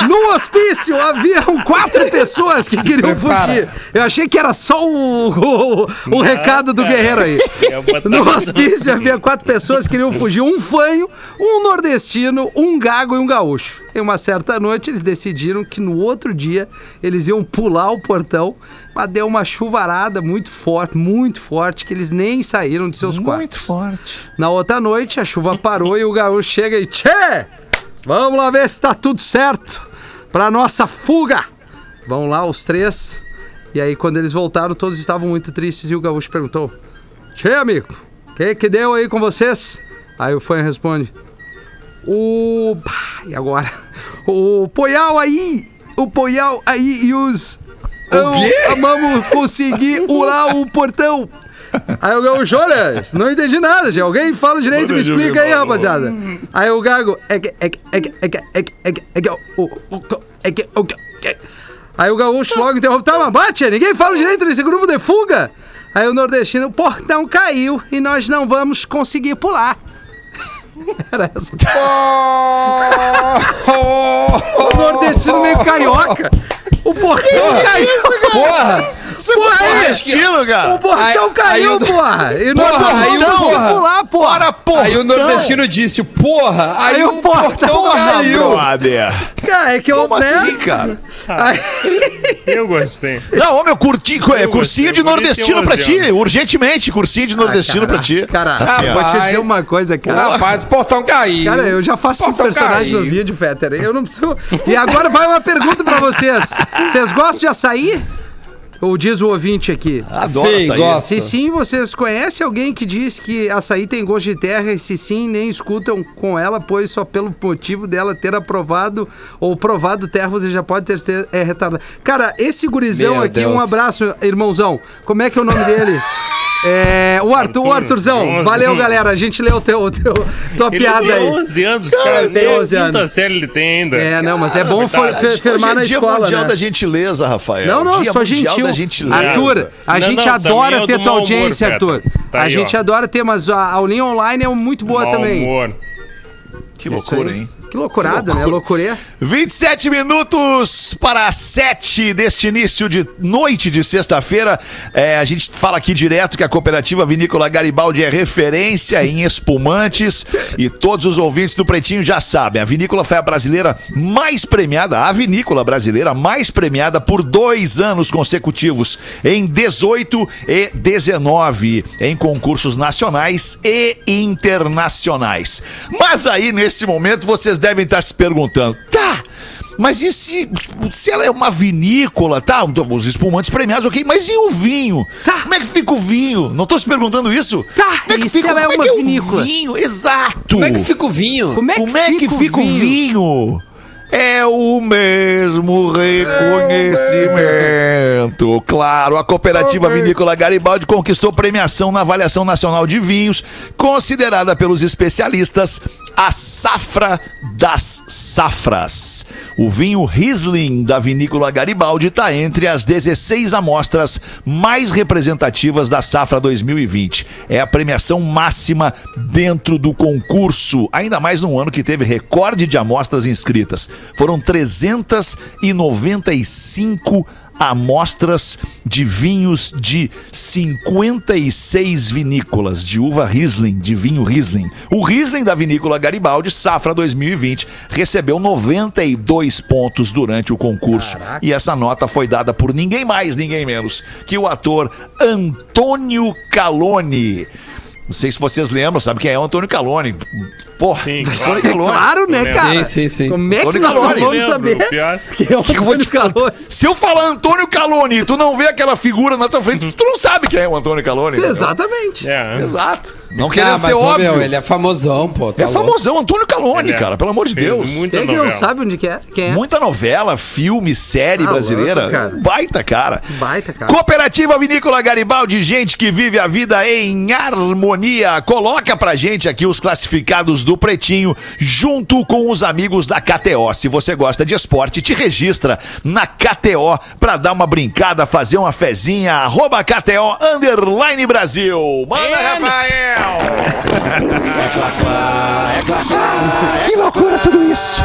No hospício haviam quatro pessoas que queriam fugir. Eu achei que era só o, o, o recado do guerreiro aí. É, No hospício havia quatro pessoas que queriam fugir: um fanho, um nordestino, um gago e um gaúcho. Em uma certa noite, eles decidiram que no outro dia eles iam pular o portão, mas deu uma chuvarada muito forte, muito forte, que eles nem saíram de seus quartos. forte. Na outra noite, a chuva parou e o gaúcho chega e Tchê! Vamos lá ver se tá tudo certo pra nossa fuga! Vão lá os três. E aí, quando eles voltaram, todos estavam muito tristes e o gaúcho perguntou: Tchê, amigo, o que que deu aí com vocês? Aí o fã responde: O. E agora? O Poial aí! O Poial aí e os. O Amamos conseguir urar o portão! Aí o gaúcho, olha, não entendi nada, gente. Alguém fala direito, me explica aí, rapaziada. Aí o gago, é que, é que, é que, é que, é que, é que, é que, é que, o que, é que. Aí o gaúcho logo interrompe, tá, mas bate, ninguém fala direito nesse grupo de fuga. Aí o nordestino, o portão caiu e nós não vamos conseguir pular. Era essa. o nordestino meio carioca. O portão caiu. Porra! Porra, aí, estilo, cara. o portão Aí- caiu, aí o- porra! E nós Porra, não aí o- porra. pular, porra! porra. Aí o nordestino disse, porra! Aí, Aí o o portão portão caiu! brother. Cara, é que eu, Como né? assim, cara? Aí- Eu gostei. Não, homem, eu curti, é, Eu cursinho gostei, de nordestino pra 11 ti, urgentemente, cursinho de nordestino pra ti. Cara, Rafinha. vou te dizer Rapaz. uma coisa, cara. Rapaz, o portão caiu! Cara, eu já faço esse Portão personagem caiu. no vídeo, Fetter. Eu não preciso. E agora vai uma pergunta pra vocês. Vocês gostam de açaí? Ou diz o ouvinte aqui? Adoro Sim, açaí. gosto. Se sim, vocês conhecem alguém que diz que açaí tem gosto de terra e se sim, nem escutam com ela, pois só pelo motivo dela ter aprovado ou provado terra, você já pode ter sido é, retardado. Cara, esse gurizão Meu aqui, um Deus. abraço, irmãozão. Como é que é o nome dele? É, o Arthur, o Arthur, Arthurzão. Valeu, galera. A gente leu o teu, o teu, tua Ele piada tem aí. 11 anos, cara. ele tem nem a 11 quinta anos. série ele tem ainda. É, não, mas é bom for, verdade. fe- firmar Hoje é na dia escola, mundial né? da gentileza, Rafael. Não, não, dia sou mundial gentil. da gentileza. Arthur, a Não, gente não, adora é o ter tua humor, audiência, Fetter. Arthur. Tá a aí, gente ó. adora ter, mas a aulinha online é muito boa Mau também. humor. Que Isso loucura, hein? Que loucurada, né? Loucurê. 27 minutos para 7 deste início de noite de sexta-feira. É, a gente fala aqui direto que a cooperativa Vinícola Garibaldi é referência em espumantes e todos os ouvintes do Pretinho já sabem. A vinícola foi a brasileira mais premiada, a vinícola brasileira mais premiada por dois anos consecutivos, em 18 e 19, em concursos nacionais e internacionais. Mas aí, nesse momento, vocês devem estar se perguntando, tá. Mas e se, se ela é uma vinícola, tá? Os espumantes premiados, ok, mas e o vinho? Tá. Como é que fica o vinho? Não tô se perguntando isso? Tá, Como é que e se fica, ela é como uma é vinícola? o vinho? Exato. Como é que fica o vinho? Como é que, Como é que fica o vinho? É o mesmo reconhecimento. Claro, a cooperativa Vinícola Garibaldi conquistou premiação na avaliação nacional de vinhos, considerada pelos especialistas a safra das safras. O vinho Riesling da Vinícola Garibaldi está entre as 16 amostras mais representativas da safra 2020. É a premiação máxima dentro do concurso, ainda mais num ano que teve recorde de amostras inscritas. Foram 395 amostras de vinhos de 56 vinícolas de uva Riesling, de vinho Riesling. O Riesling da vinícola Garibaldi, safra 2020, recebeu 92 pontos durante o concurso. E essa nota foi dada por ninguém mais, ninguém menos que o ator Antônio Calone. Não sei se vocês lembram, sabe quem é o Antônio Calone? Porra, Sim, claro. Calone. Claro, né, cara? Sim, sim, sim. Como é que Antônio nós não Calone. vamos Lembro, saber? pior. Que é o que eu vou te? Calone. Se eu falar Antônio Calone e tu não vê aquela figura na tua frente, tu não sabe quem é o Antônio Calone. Exatamente. É. Exato. Não Ah, querendo mas, ser óbvio. meu, ele é famosão, pô. tá É louco. famosão, Antônio Calone, Ele é. cara, pelo amor de Deus. muita é que não novela. sabe onde que é? Quem é? Muita novela, filme, série Ah, brasileira. louco, cara. Baita, cara. Baita, cara. Cooperativa Vinícola Garibaldi, gente que vive a vida em harmonia. Coloca pra gente aqui os classificados do Pretinho, junto com os amigos da KTO. Se você gosta de esporte, te registra na KTO pra dar uma brincada, fazer uma fezinha. Arroba KTO Underline Brasil. Manda, Rafael! Que loucura tudo isso!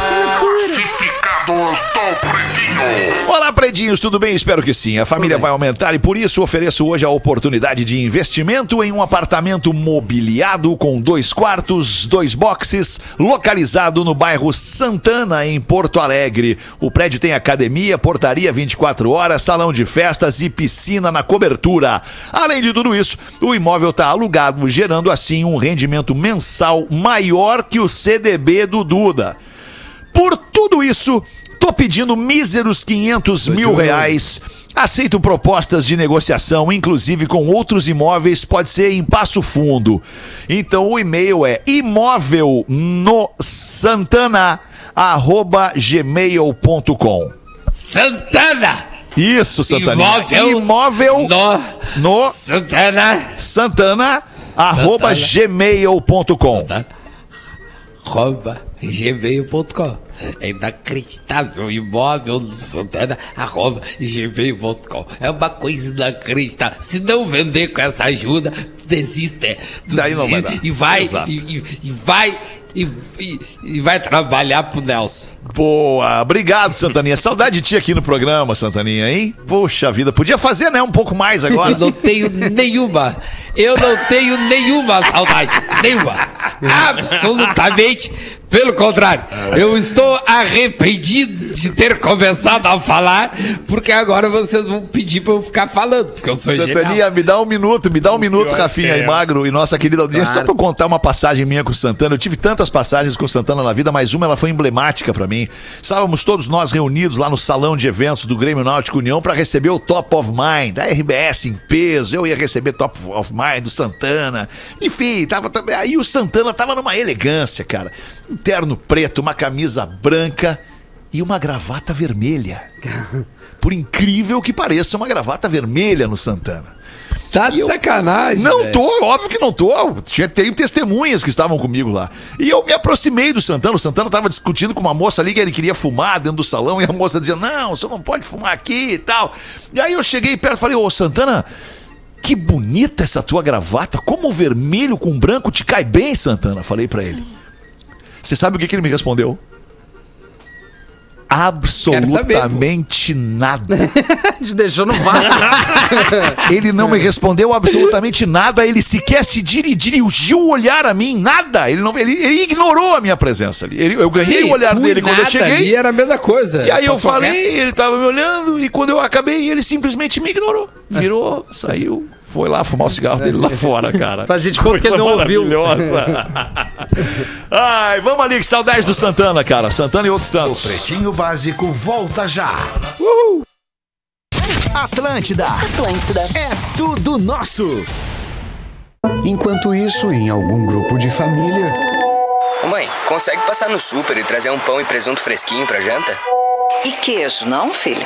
Olá, predinhos, tudo bem? Espero que sim. A família vai aumentar e por isso ofereço hoje a oportunidade de investimento em um apartamento mobiliado com dois quartos, dois boxes, localizado no bairro Santana, em Porto Alegre. O prédio tem academia, portaria 24 horas, salão de festas e piscina na cobertura. Além de tudo isso, o imóvel está alugado, gerando assim um rendimento mensal maior que o CDB do Duda. Por tudo isso, tô pedindo míseros 500 mil reais. Aceito propostas de negociação, inclusive com outros imóveis, pode ser em Passo Fundo. Então o e-mail é imóvel no Santana arroba gmail.com. Santana! Isso, Santana. Imóvel imóvel No, no Santana! Santana arroba gmail.com. arroba gmail.com É inacreditável, imóvel do Santana, arroba gmail.com É uma coisa inacreditável. Se não vender com essa ajuda, tu desiste. Tu Daí não vai dar. E vai, e, e- e vai, e, e- e vai trabalhar pro Nelson. Boa, obrigado, Santaninha. Saudade de ti aqui no programa, Santaninha, hein? Poxa vida, podia fazer, né? Um pouco mais agora. Eu não tenho nenhuma, eu não tenho nenhuma saudade, nenhuma. Absolutamente, pelo contrário. Eu estou arrependido de ter começado a falar, porque agora vocês vão pedir pra eu ficar falando, porque eu sou genial. Santania, me dá um minuto, me dá um minuto, pior Rafinha e é. Magro e nossa querida audiência, Claro. só pra eu contar uma passagem minha com o Santana. Eu tive tantas passagens com o Santana na vida, mas uma ela foi emblemática pra mim. Estávamos todos nós reunidos lá no salão de eventos do Grêmio Náutico União pra receber o Top of Mind, da RBS em peso. Eu ia receber Top of Mind do Santana. Enfim, tava, tava- aí o Santana tava numa elegância, cara. Um terno preto, uma camisa branca e uma gravata vermelha. Por incrível que pareça, uma gravata vermelha no Santana. Tá de sacanagem. Não velho. tô, óbvio que não tô. Tinha, tenho testemunhas que estavam comigo lá. E eu me aproximei do Santana. O Santana tava discutindo com uma moça ali que ele queria fumar dentro do salão. E a moça dizia: Não, você não pode fumar aqui e tal. E aí eu cheguei perto e falei: Ô Santana, que bonita essa tua gravata. Como o vermelho com branco te cai bem, Santana. Falei pra ele. Você sabe o que, que ele me respondeu? Absolutamente nada. Te deixou no vácuo. Ele não me respondeu absolutamente nada, ele sequer se diri- dirigiu o olhar a mim, nada. Ele, não, ele, ele ignorou a minha presença ali. Ele- eu ganhei Sim, o olhar dele quando eu nada cheguei. ali era a mesma coisa. E aí eu falei, reto. ele tava me olhando, e quando eu acabei, ele simplesmente me ignorou. Virou, saiu, foi lá fumar o cigarro dele lá fora, cara. Fazia de conta que ele não ouviu. Maravilhosa. Ai, vamos ali, que saudade do Santana, cara. Santana e outros O tantos. Pretinho Básico volta já. Atlântida. Atlântida. É tudo nosso. Enquanto isso, em algum grupo de família, Ô, Mãe, consegue passar no super e trazer um pão e presunto fresquinho pra janta? E queijo, não, filho?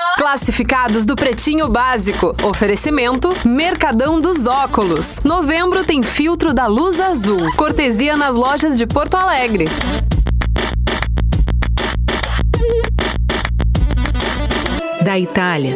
Classificados do Pretinho Básico. Oferecimento Mercadão dos Óculos. Novembro tem filtro da Luz Azul. Cortesia nas lojas de Porto Alegre. Da Itália,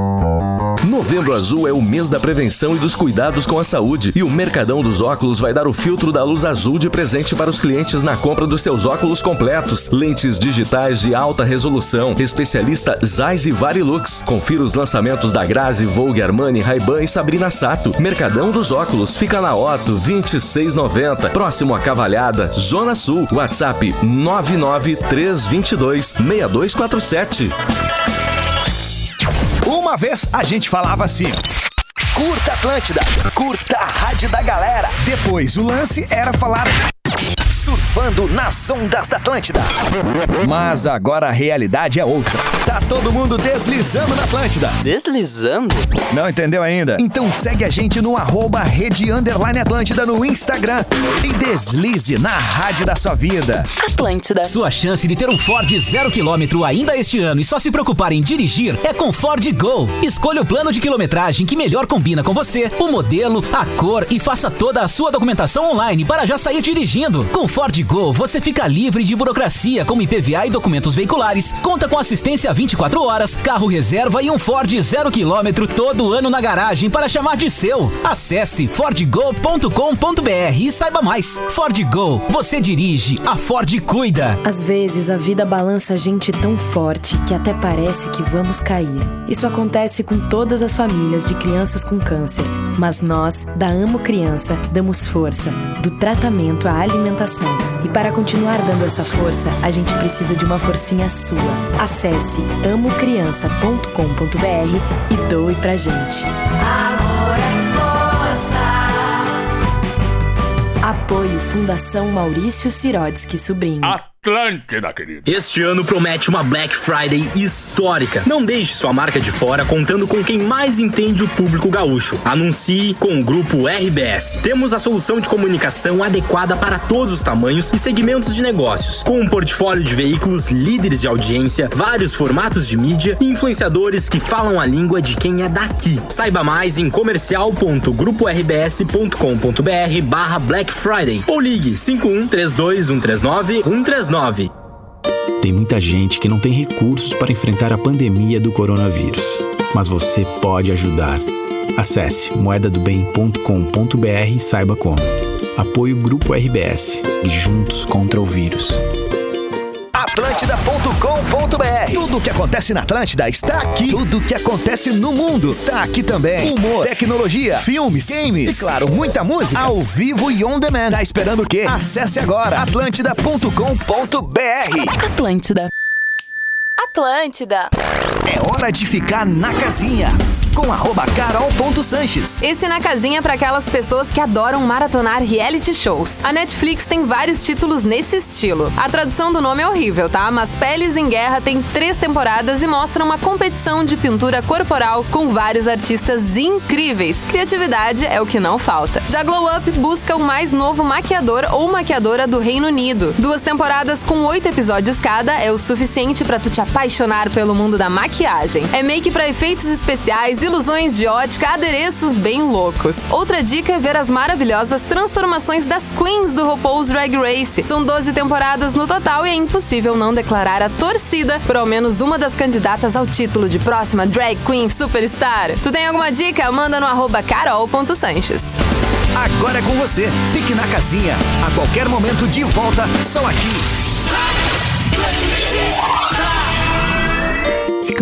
Novembro Azul é o mês da prevenção e dos cuidados com a saúde. E o Mercadão dos Óculos vai dar o filtro da luz azul de presente para os clientes na compra dos seus óculos completos. Lentes digitais de alta resolução. Especialista Zeiss e Varilux. Confira os lançamentos da Grazi, Vogue, Armani, Ray-Ban e Sabrina Sato. Mercadão dos Óculos fica na Otto 2690, próximo a Cavalhada, Zona Sul. WhatsApp 99322 6247. Uma vez a gente falava assim. Curta Atlântida, curta a rádio da galera. Depois o lance era falar surfando nas ondas da Atlântida. Mas agora a realidade é outra. Tá todo mundo deslizando na Atlântida. Deslizando? Não entendeu ainda? Então segue a gente no arroba rede underline Atlântida no Instagram e deslize na rádio da sua vida. Atlântida. Sua chance de ter um Ford zero quilômetro ainda este ano e só se preocupar em dirigir é com Ford Go. Escolha o plano de quilometragem que melhor combina com você, o modelo, a cor e faça toda a sua documentação online para já sair dirigindo. Com Ford Go, você fica livre de burocracia como IPVA e documentos veiculares, conta com assistência 24 horas, carro reserva e um Ford zero quilômetro todo ano na garagem para chamar de seu. Acesse fordgo.com.br e saiba mais. Ford Go, você dirige, a Ford cuida. Às vezes a vida balança a gente tão forte que até parece que vamos cair. Isso acontece com todas as famílias de crianças com câncer. Mas nós, da Amo Criança, damos força, do tratamento à alimentação. E para continuar dando essa força, a gente precisa de uma forcinha sua. Acesse amocriança.com.br e doe pra gente. Amor é força. Apoio Fundação Maurício Sirodsky Sobrinho. Atlântida, querido. Este ano promete uma Black Friday histórica. Não deixe sua marca de fora contando com quem mais entende o público gaúcho. Anuncie com o grupo RBS. Temos a solução de comunicação adequada para todos os tamanhos e segmentos de negócios, com um portfólio de veículos líderes de audiência, vários formatos de mídia e influenciadores que falam a língua de quem é daqui. Saiba mais em comercial.gruporbs.com.br barra Black Friday ou ligue 51 32 139 139. Tem muita gente que não tem recursos para enfrentar a pandemia do coronavírus, mas você pode ajudar. Acesse moedadobem.com.br e saiba como. Apoio Grupo RBS e juntos contra o vírus. Atlântida.com.br Tudo o que acontece na Atlântida está aqui. Tudo o que acontece no mundo está aqui também. Humor, tecnologia, filmes, games e, claro, muita música ao vivo e on demand. Tá esperando o quê? Acesse agora atlântida.com.br Atlântida. Atlântida. É hora de ficar na casinha com arroba carol.sanches. Esse na casinha para aquelas pessoas que adoram maratonar reality shows. A Netflix tem vários títulos nesse estilo. A tradução do nome é horrível, tá? Mas Peles em Guerra tem três temporadas e mostra uma competição de pintura corporal com vários artistas incríveis. Criatividade é o que não falta. Já Glow Up busca o mais novo maquiador ou maquiadora do Reino Unido. Duas temporadas com oito episódios cada é o suficiente para tu te apaixonar pelo mundo da maquiagem. É make para efeitos especiais ilusões de ótica, adereços bem loucos. Outra dica é ver as maravilhosas transformações das queens do RuPaul's Drag Race. São 12 temporadas no total e é impossível não declarar a torcida por ao menos uma das candidatas ao título de próxima Drag Queen Superstar. Tu tem alguma dica? Manda no arroba carol.sanches. Agora é com você. Fique na casinha. A qualquer momento de volta, só aqui.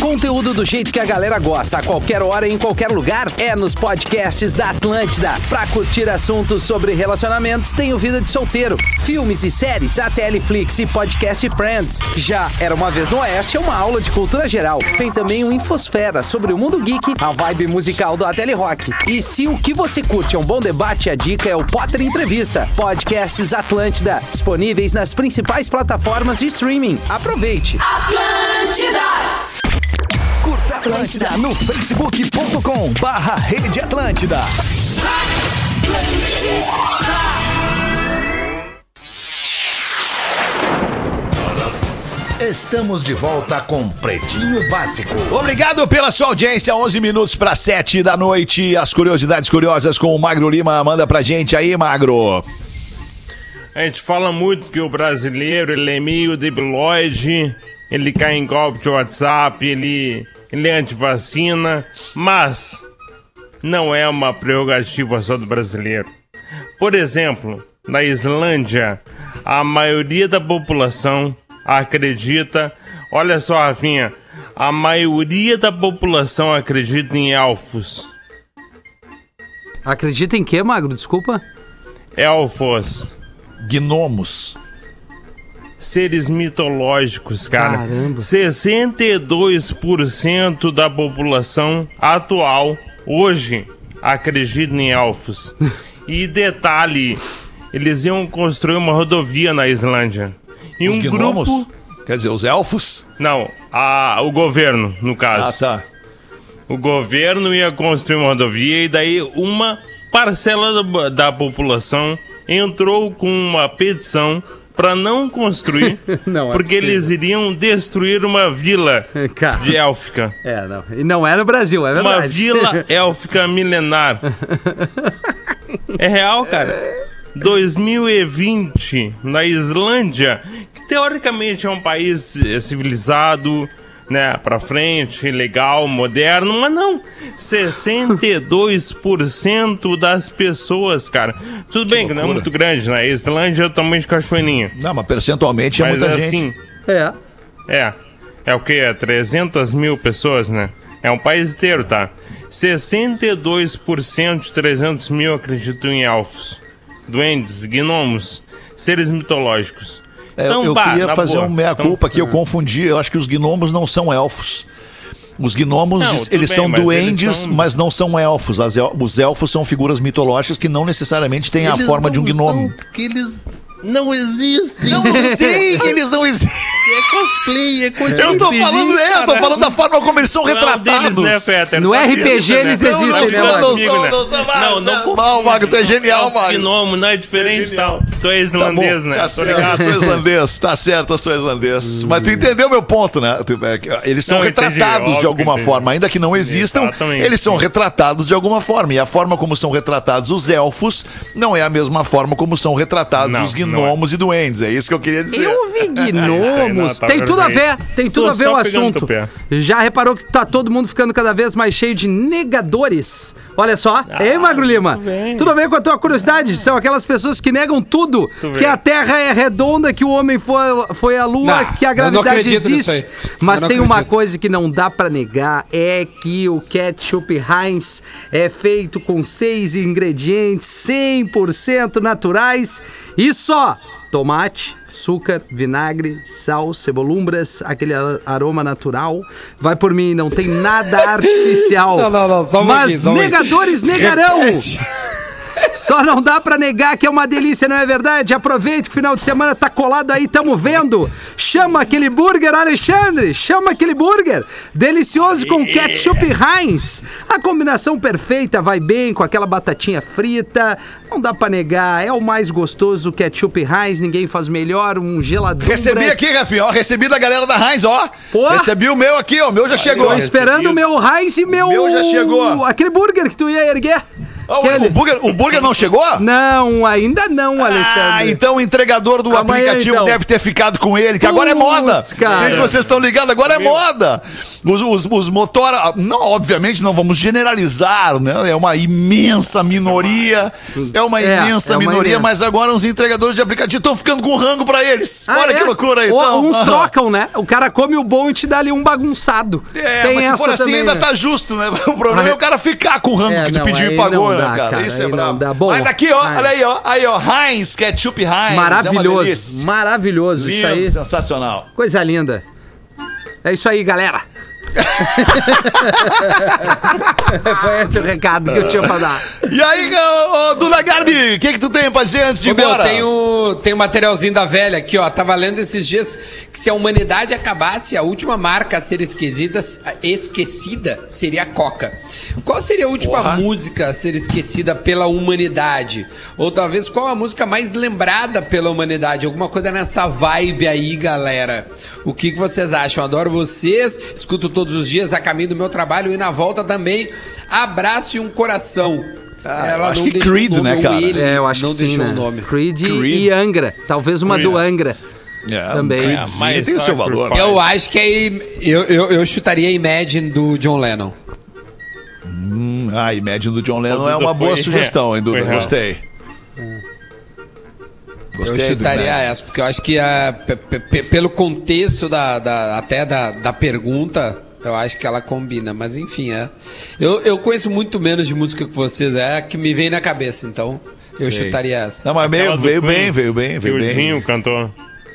Conteúdo do jeito que a galera gosta, a qualquer hora e em qualquer lugar, é nos podcasts da Atlântida. Pra curtir assuntos sobre relacionamentos, tem o Vida de Solteiro, filmes e séries, a Teleflix e Podcast Friends. Já Era Uma Vez no Oeste é uma aula de cultura geral. Tem também o Infosfera sobre o mundo geek, a vibe musical do Ateli Rock. E se o que você curte é um bom debate, a dica é o Potter Entrevista. Podcasts Atlântida, disponíveis nas principais plataformas de streaming. Aproveite! Atlântida! Atlântida no facebook.com barra Rede Atlântida. Estamos de volta com Pretinho Básico. Obrigado pela sua audiência. 11 minutos para 7 da noite. As curiosidades curiosas com o Magro Lima. Manda pra gente aí, Magro. A gente fala muito que o brasileiro ele é meio debilóide, ele cai em golpe de WhatsApp, ele, ele é antivacina, mas não é uma prerrogativa só do brasileiro. Por exemplo, na Islândia, a maioria da população acredita. Olha só, Rafinha, a maioria da população acredita em elfos. Acredita em quê, Magro? Desculpa. Elfos. Gnomos. Seres mitológicos, cara. Caramba. 62% da população atual hoje acredita em elfos. e detalhe, eles iam construir uma rodovia na Islândia. E Os um gnomos? grupo Quer dizer, os elfos? Não, a, o governo, no caso. Ah, tá. O governo ia construir uma rodovia e daí uma parcela da, da população entrou com uma petição para não construir, Não é porque possível. eles iriam destruir uma vila Cara. de élfica. É, não. E não é no Brasil, é Uma verdade. vila élfica milenar. É real, cara. 2020, na Islândia, que teoricamente é um país eh, civilizado, né, pra frente, legal, moderno, mas não. 62% das pessoas, cara. Tudo bem que não é loucura. muito grande, né? Islândia é o tamanho de cachoeirinha. Não, mas percentualmente é Mas muita assim, gente. É. é. É o que? É 300 mil pessoas, né? É um país inteiro, tá? 62% de 300 mil acreditam em elfos, duendes, gnomos, seres mitológicos. É, Então, eu bah, queria fazer boa. um meia-culpa Então, aqui, eu confundi. Eu acho que os gnomos não são elfos. Os gnomos, Não, eles bem, são mas eles duendes, são- mas não são elfos. As el- os elfos são figuras mitológicas que não necessariamente têm a Eles forma de um gnomo. são, Porque eles não existem. Não sei que eles não existem. É cosplay, é coisa Eu tô de falando, é, eu tô falando da forma como eles são Não é um retratados. deles, né, Fetter? No Tá RPG certo, eles né? existem, Não, né, não, Magro? não, não, não são, não, não, não. Não, Magro, tu é genial, Magro. Gnomo, não é diferente, tal. Tu é Tá islandês, bom, né? Tá certo, eu sou islandês, tá certo, eu sou islandês. Mas tu entendeu meu ponto, né? É Eles são Não, entendi, retratados de óbvio alguma forma, ainda que não existam, Exatamente. eles são retratados de alguma forma. E a forma como são retratados os elfos não é a mesma forma como são retratados Não, os gnomos e duendes. É isso que eu queria dizer. Eu vi gnomos. não, tá tem tudo a ver, tem tudo Tô a ver o assunto. Já reparou que tá todo mundo ficando cada vez mais cheio de negadores? Olha só, hein, Magro Lima? tudo bem. Tudo a ver com a tua curiosidade? São aquelas pessoas que negam tudo. Tudo que bem. a Terra é redonda, que o homem foi, foi à Lua, Não, que a eu não gravidade acredito nisso aí. existe. Eu Mas não tem uma acredito. coisa que não dá pra negar, é que o ketchup Heinz é feito com seis ingredientes 100% naturais e só tomate, açúcar, vinagre, sal, cebolumbras, aquele aroma natural. Vai por mim, não tem nada artificial. Não, não, não, só um Mas negadores negarão. Só não dá pra negar que é uma delícia, não é verdade? Aproveite que o final de semana tá colado aí, tamo vendo. Chama aquele burger, Alexandre. Chama aquele burger. Delicioso com ketchup Heinz. A combinação perfeita, vai bem com aquela batatinha frita. Não dá pra negar, é o mais gostoso ketchup Heinz. Ninguém faz melhor, um gelador. Recebi aqui, Rafinha, ó. Recebi da galera da Heinz, ó. Pô. Recebi o meu aqui, ó. O meu já chegou. Tô esperando o meu Heinz e meu... Meu já chegou. Aquele burger que tu ia erguer. Ah, o- o, burger, o burger não chegou? Não, ainda não, Alexandre. Ah, então o entregador do Amanhã, aplicativo então. deve ter ficado com ele, que agora é moda. cara. Não sei se vocês estão ligados, agora é moda. Os, os, os motora. Não, obviamente não vamos generalizar, né? É uma imensa minoria. É uma É, imensa é uma minoria, imensa. mas agora os entregadores de aplicativo estão ficando com rango pra eles. Ah, Olha é? que loucura aí. Então. Uns trocam, né? O cara come o bom e te dá ali um bagunçado. É, Tem mas se for assim também, ainda né? tá justo, né? O problema Ah, é o cara ficar com o rango É, que tu não, pediu e pagou, não né, dá, cara? cara, Isso é brabo. dá. Bom, Mas daqui, ó, ai. olha aí, ó. Aí, ó. Heinz, ketchup Heinz. É Maravilhoso. delícia. maravilhoso isso Lindo, aí. sensacional. Coisa linda. É isso aí, galera. Foi esse o recado que eu tinha pra dar. E aí, ô, ô, Duna Garbi, o que que tu tem pra dizer antes de ir Ô, meu, embora? tem o, tem o materialzinho da velha aqui, ó. Tava lendo esses dias que se a humanidade acabasse, a última marca a ser esquecida, esquecida seria a Coca. Qual seria a última música a ser esquecida pela humanidade? Ou talvez qual a música mais lembrada pela humanidade? Alguma coisa nessa vibe aí, galera. O que, que vocês acham? Adoro vocês, escuto todos os dias a caminho do meu trabalho e na volta também. Abraço e um coração. Ah, eu acho que Creed, o nome, né, cara? ele É, eu acho não que sim, deixou né? o nome. Creed, Creed. e Angra. Talvez uma do Angra. É, Também. Creed É, mas tem o seu valor. Eu acho que é. Eu, eu, eu chutaria Imagine do John Lennon. Hum, ah, Imagine do John Lennon é uma boa foi- sugestão, hein, Duda? real. Gostei. eu chutaria essa, porque eu acho que a, pe- pe- pe- pelo contexto da, da- até da, da pergunta, eu acho que ela combina. Mas enfim, é. Eu, eu conheço muito menos de música que vocês, é a que me vem na cabeça, então eu Sei. chutaria essa. Não, mas Aquela veio, veio bem, veio bem, Que veio o bem. Dinho cantou.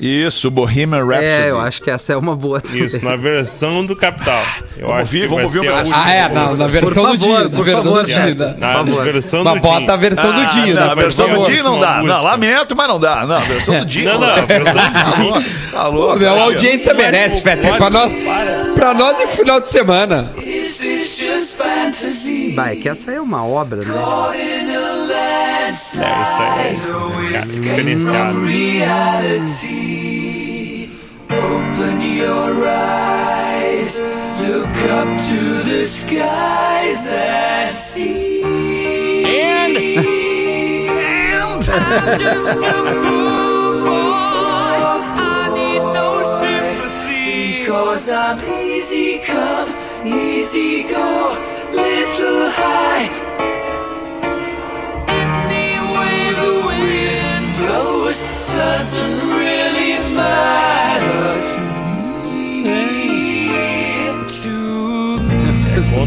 Isso, Bohemian Rhapsody. É, eu acho que essa é uma boa também. Isso, na versão do Capital. Eu Vamos acho ouvir, que vamos ouvir pedacinho. última Ah, é, na, na versão favor, do Dinho. por Na versão favor, do né? Na favor. versão Mas do bota a versão do Ah, Dinho, não, né? a versão do Por Dinho não dá. Não, lamento, mas não dá. Não, a versão do Dinho Não, não, não, dá. a versão do Pô, louco. meu, a audiência merece, Fetter. Pra nós, pra nós é final de semana. Vai, que essa é uma obra, né? Caught in a landslide. É, isso aí. Cara, diferenciado. reality. Open your eyes, look up to the skies and see. And, I'm just a poor boy. I need no sympathy. Because I'm easy come, easy go, little high.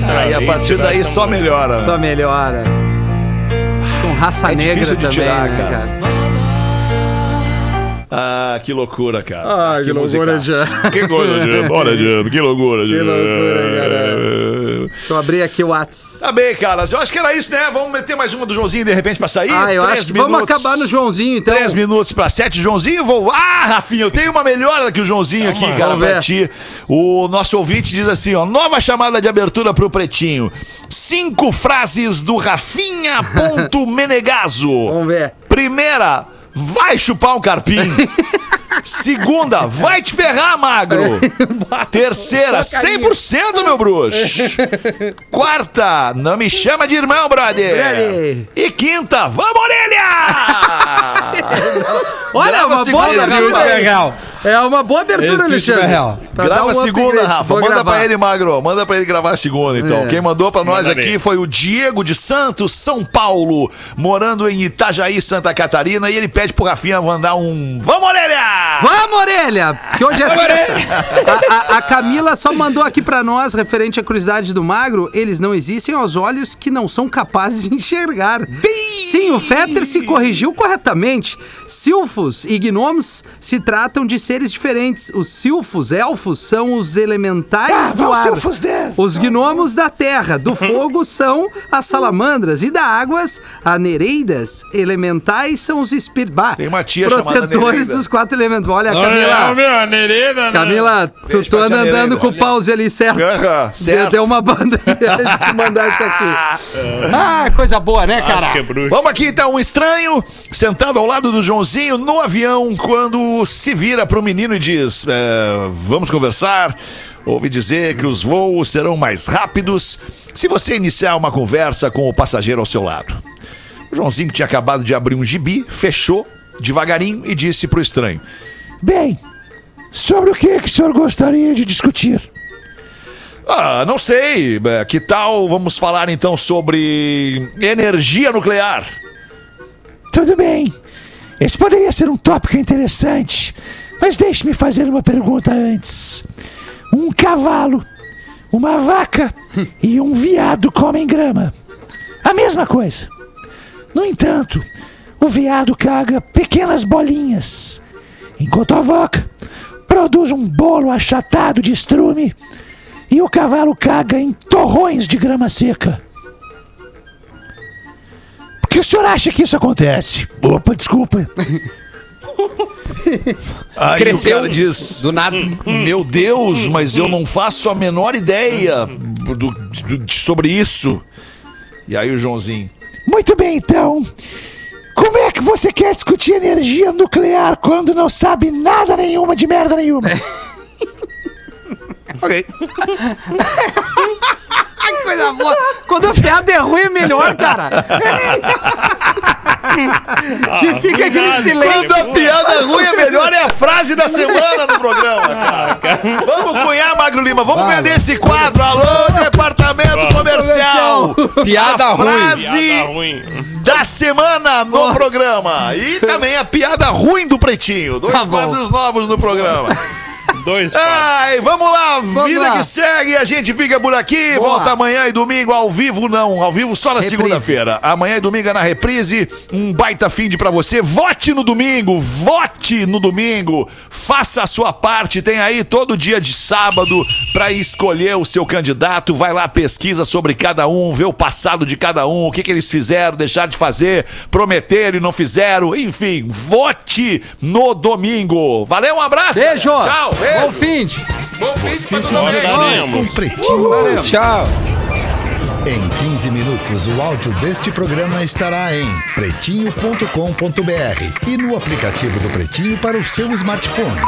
Aí a partir daí só melhora. Só melhora. Com raça É negra também, tirar, né, cara. cara? Ah, que loucura, cara. Ai, que loucura, musicaço. Jean. Que coisa, Jean. Olha, Jean, que loucura, Jean. Que loucura, cara. Deixa eu abrir aqui o Whats. Tá bem, caras. Eu acho que era isso, né? Vamos meter mais uma do Joãozinho de repente pra sair? Ah, eu Três acho que vamos minutos. acabar no Joãozinho, então. Três minutos pra sete, Joãozinho. Vou. Ah, Rafinha, eu tenho uma melhor que o Joãozinho aqui, cara, vamos pra ti. O nosso ouvinte diz assim: ó, nova chamada de abertura pro Pretinho. Cinco frases do Rafinha ponto Menegaso. Vamos ver. Primeira, vai chupar um carpim. Segunda, vai te ferrar, magro. Terceira, 100% meu bruxo. Quarta, não me chama de irmão, brother. Brother. E quinta, vamos, orelha! Olha, Grava uma a boa segunda, abertura. Rafa. Legal. É uma boa abertura, Esse Alexandre. é real. Pra dar Grava um a segunda, upgrade. Rafa. Vou Manda gravar. pra ele, Magro. Manda pra ele gravar a segunda, então. É. Quem mandou pra nós Mandarei. aqui foi o Diego de Santos, São Paulo, morando em Itajaí, Santa Catarina. E ele pede pro Rafinha mandar um Vamos, orelha! Vamos, orelha! Que hoje é sexta. A, a- a Camila só mandou aqui pra nós, referente à curiosidade do magro, eles não existem aos olhos que não são capazes de enxergar. Sim, o Fetter se corrigiu corretamente. Silfos e gnomos se tratam de seres diferentes. Os silfos, elfos, são os elementais do ar. Os gnomos da terra, do fogo são as salamandras e da águas, a nereidas. Elementais são os espíritos. Tem uma tia chamada Protetores Nereida. dos quatro elementos. Olha, Olha, Camila. meu, a nereida, né? Camila, tu, Beijo tu pra anda andando Nereida. com o pause ali, certo? Aham, certo. Deu- uma banda antes de mandar isso aqui. Ah, coisa boa, né, que é cara? bruxo. Vamos aqui então, um estranho sentado ao lado do Joãozinho no avião quando se vira pro menino e diz: é, Vamos conversar. Ouvi dizer que os voos serão mais rápidos se você iniciar uma conversa com o passageiro ao seu lado. O Joãozinho tinha acabado de abrir um gibi, fechou devagarinho e disse pro estranho: Bem, sobre o que, que o senhor gostaria de discutir? Ah, não sei. É, Que tal vamos falar então sobre energia nuclear? Tudo bem. Esse poderia ser um tópico interessante, mas deixe-me fazer uma pergunta antes. Um cavalo, uma vaca e um viado comem grama. A mesma coisa. No entanto, o viado caga pequenas bolinhas, enquanto a vaca produz um bolo achatado de estrume e o cavalo caga em torrões de grama seca. Por que o senhor acha que isso acontece? Opa, desculpa. Aí Cresceu o cara diz: do nada. Meu Deus, mas eu não faço a menor ideia do- do- sobre isso. E aí o Joãozinho. Muito bem, então. Como é que você quer discutir energia nuclear quando não sabe nada nenhuma de merda nenhuma? ok. Que coisa boa. Quando a piada é ruim, é melhor, cara. que fica aquele silêncio. Quando a piada é ruim, é melhor é a frase da semana no programa, cara. Vamos cunhar, Magro Lima, vamos vender esse quadro. Alô, departamento comercial. Piada a ruim. Frase Piada ruim. da semana no programa. E também a piada ruim do Pretinho. Dois Tá quadros novos no programa. Dois Ai, vamos lá, vida lá. que segue, a gente fica por aqui, Boa. volta amanhã e domingo ao vivo, não, ao vivo só na segunda-feira. Amanhã e domingo é na reprise, um baita fim de pra você. Vote no domingo, vote no domingo, faça a sua parte, tem aí todo dia de sábado pra escolher o seu candidato, vai lá, pesquisa sobre cada um, vê o passado de cada um, o que, que eles fizeram, deixaram de fazer, prometeram e não fizeram, enfim, vote no domingo. Valeu, um abraço. Beijo. galera. Tchau. Bom fim. de- Bom fim de semana. Pretinho Tchau. Em 15 minutos, o áudio deste programa estará em pretinho.com.br e no aplicativo do Pretinho para o seu smartphone.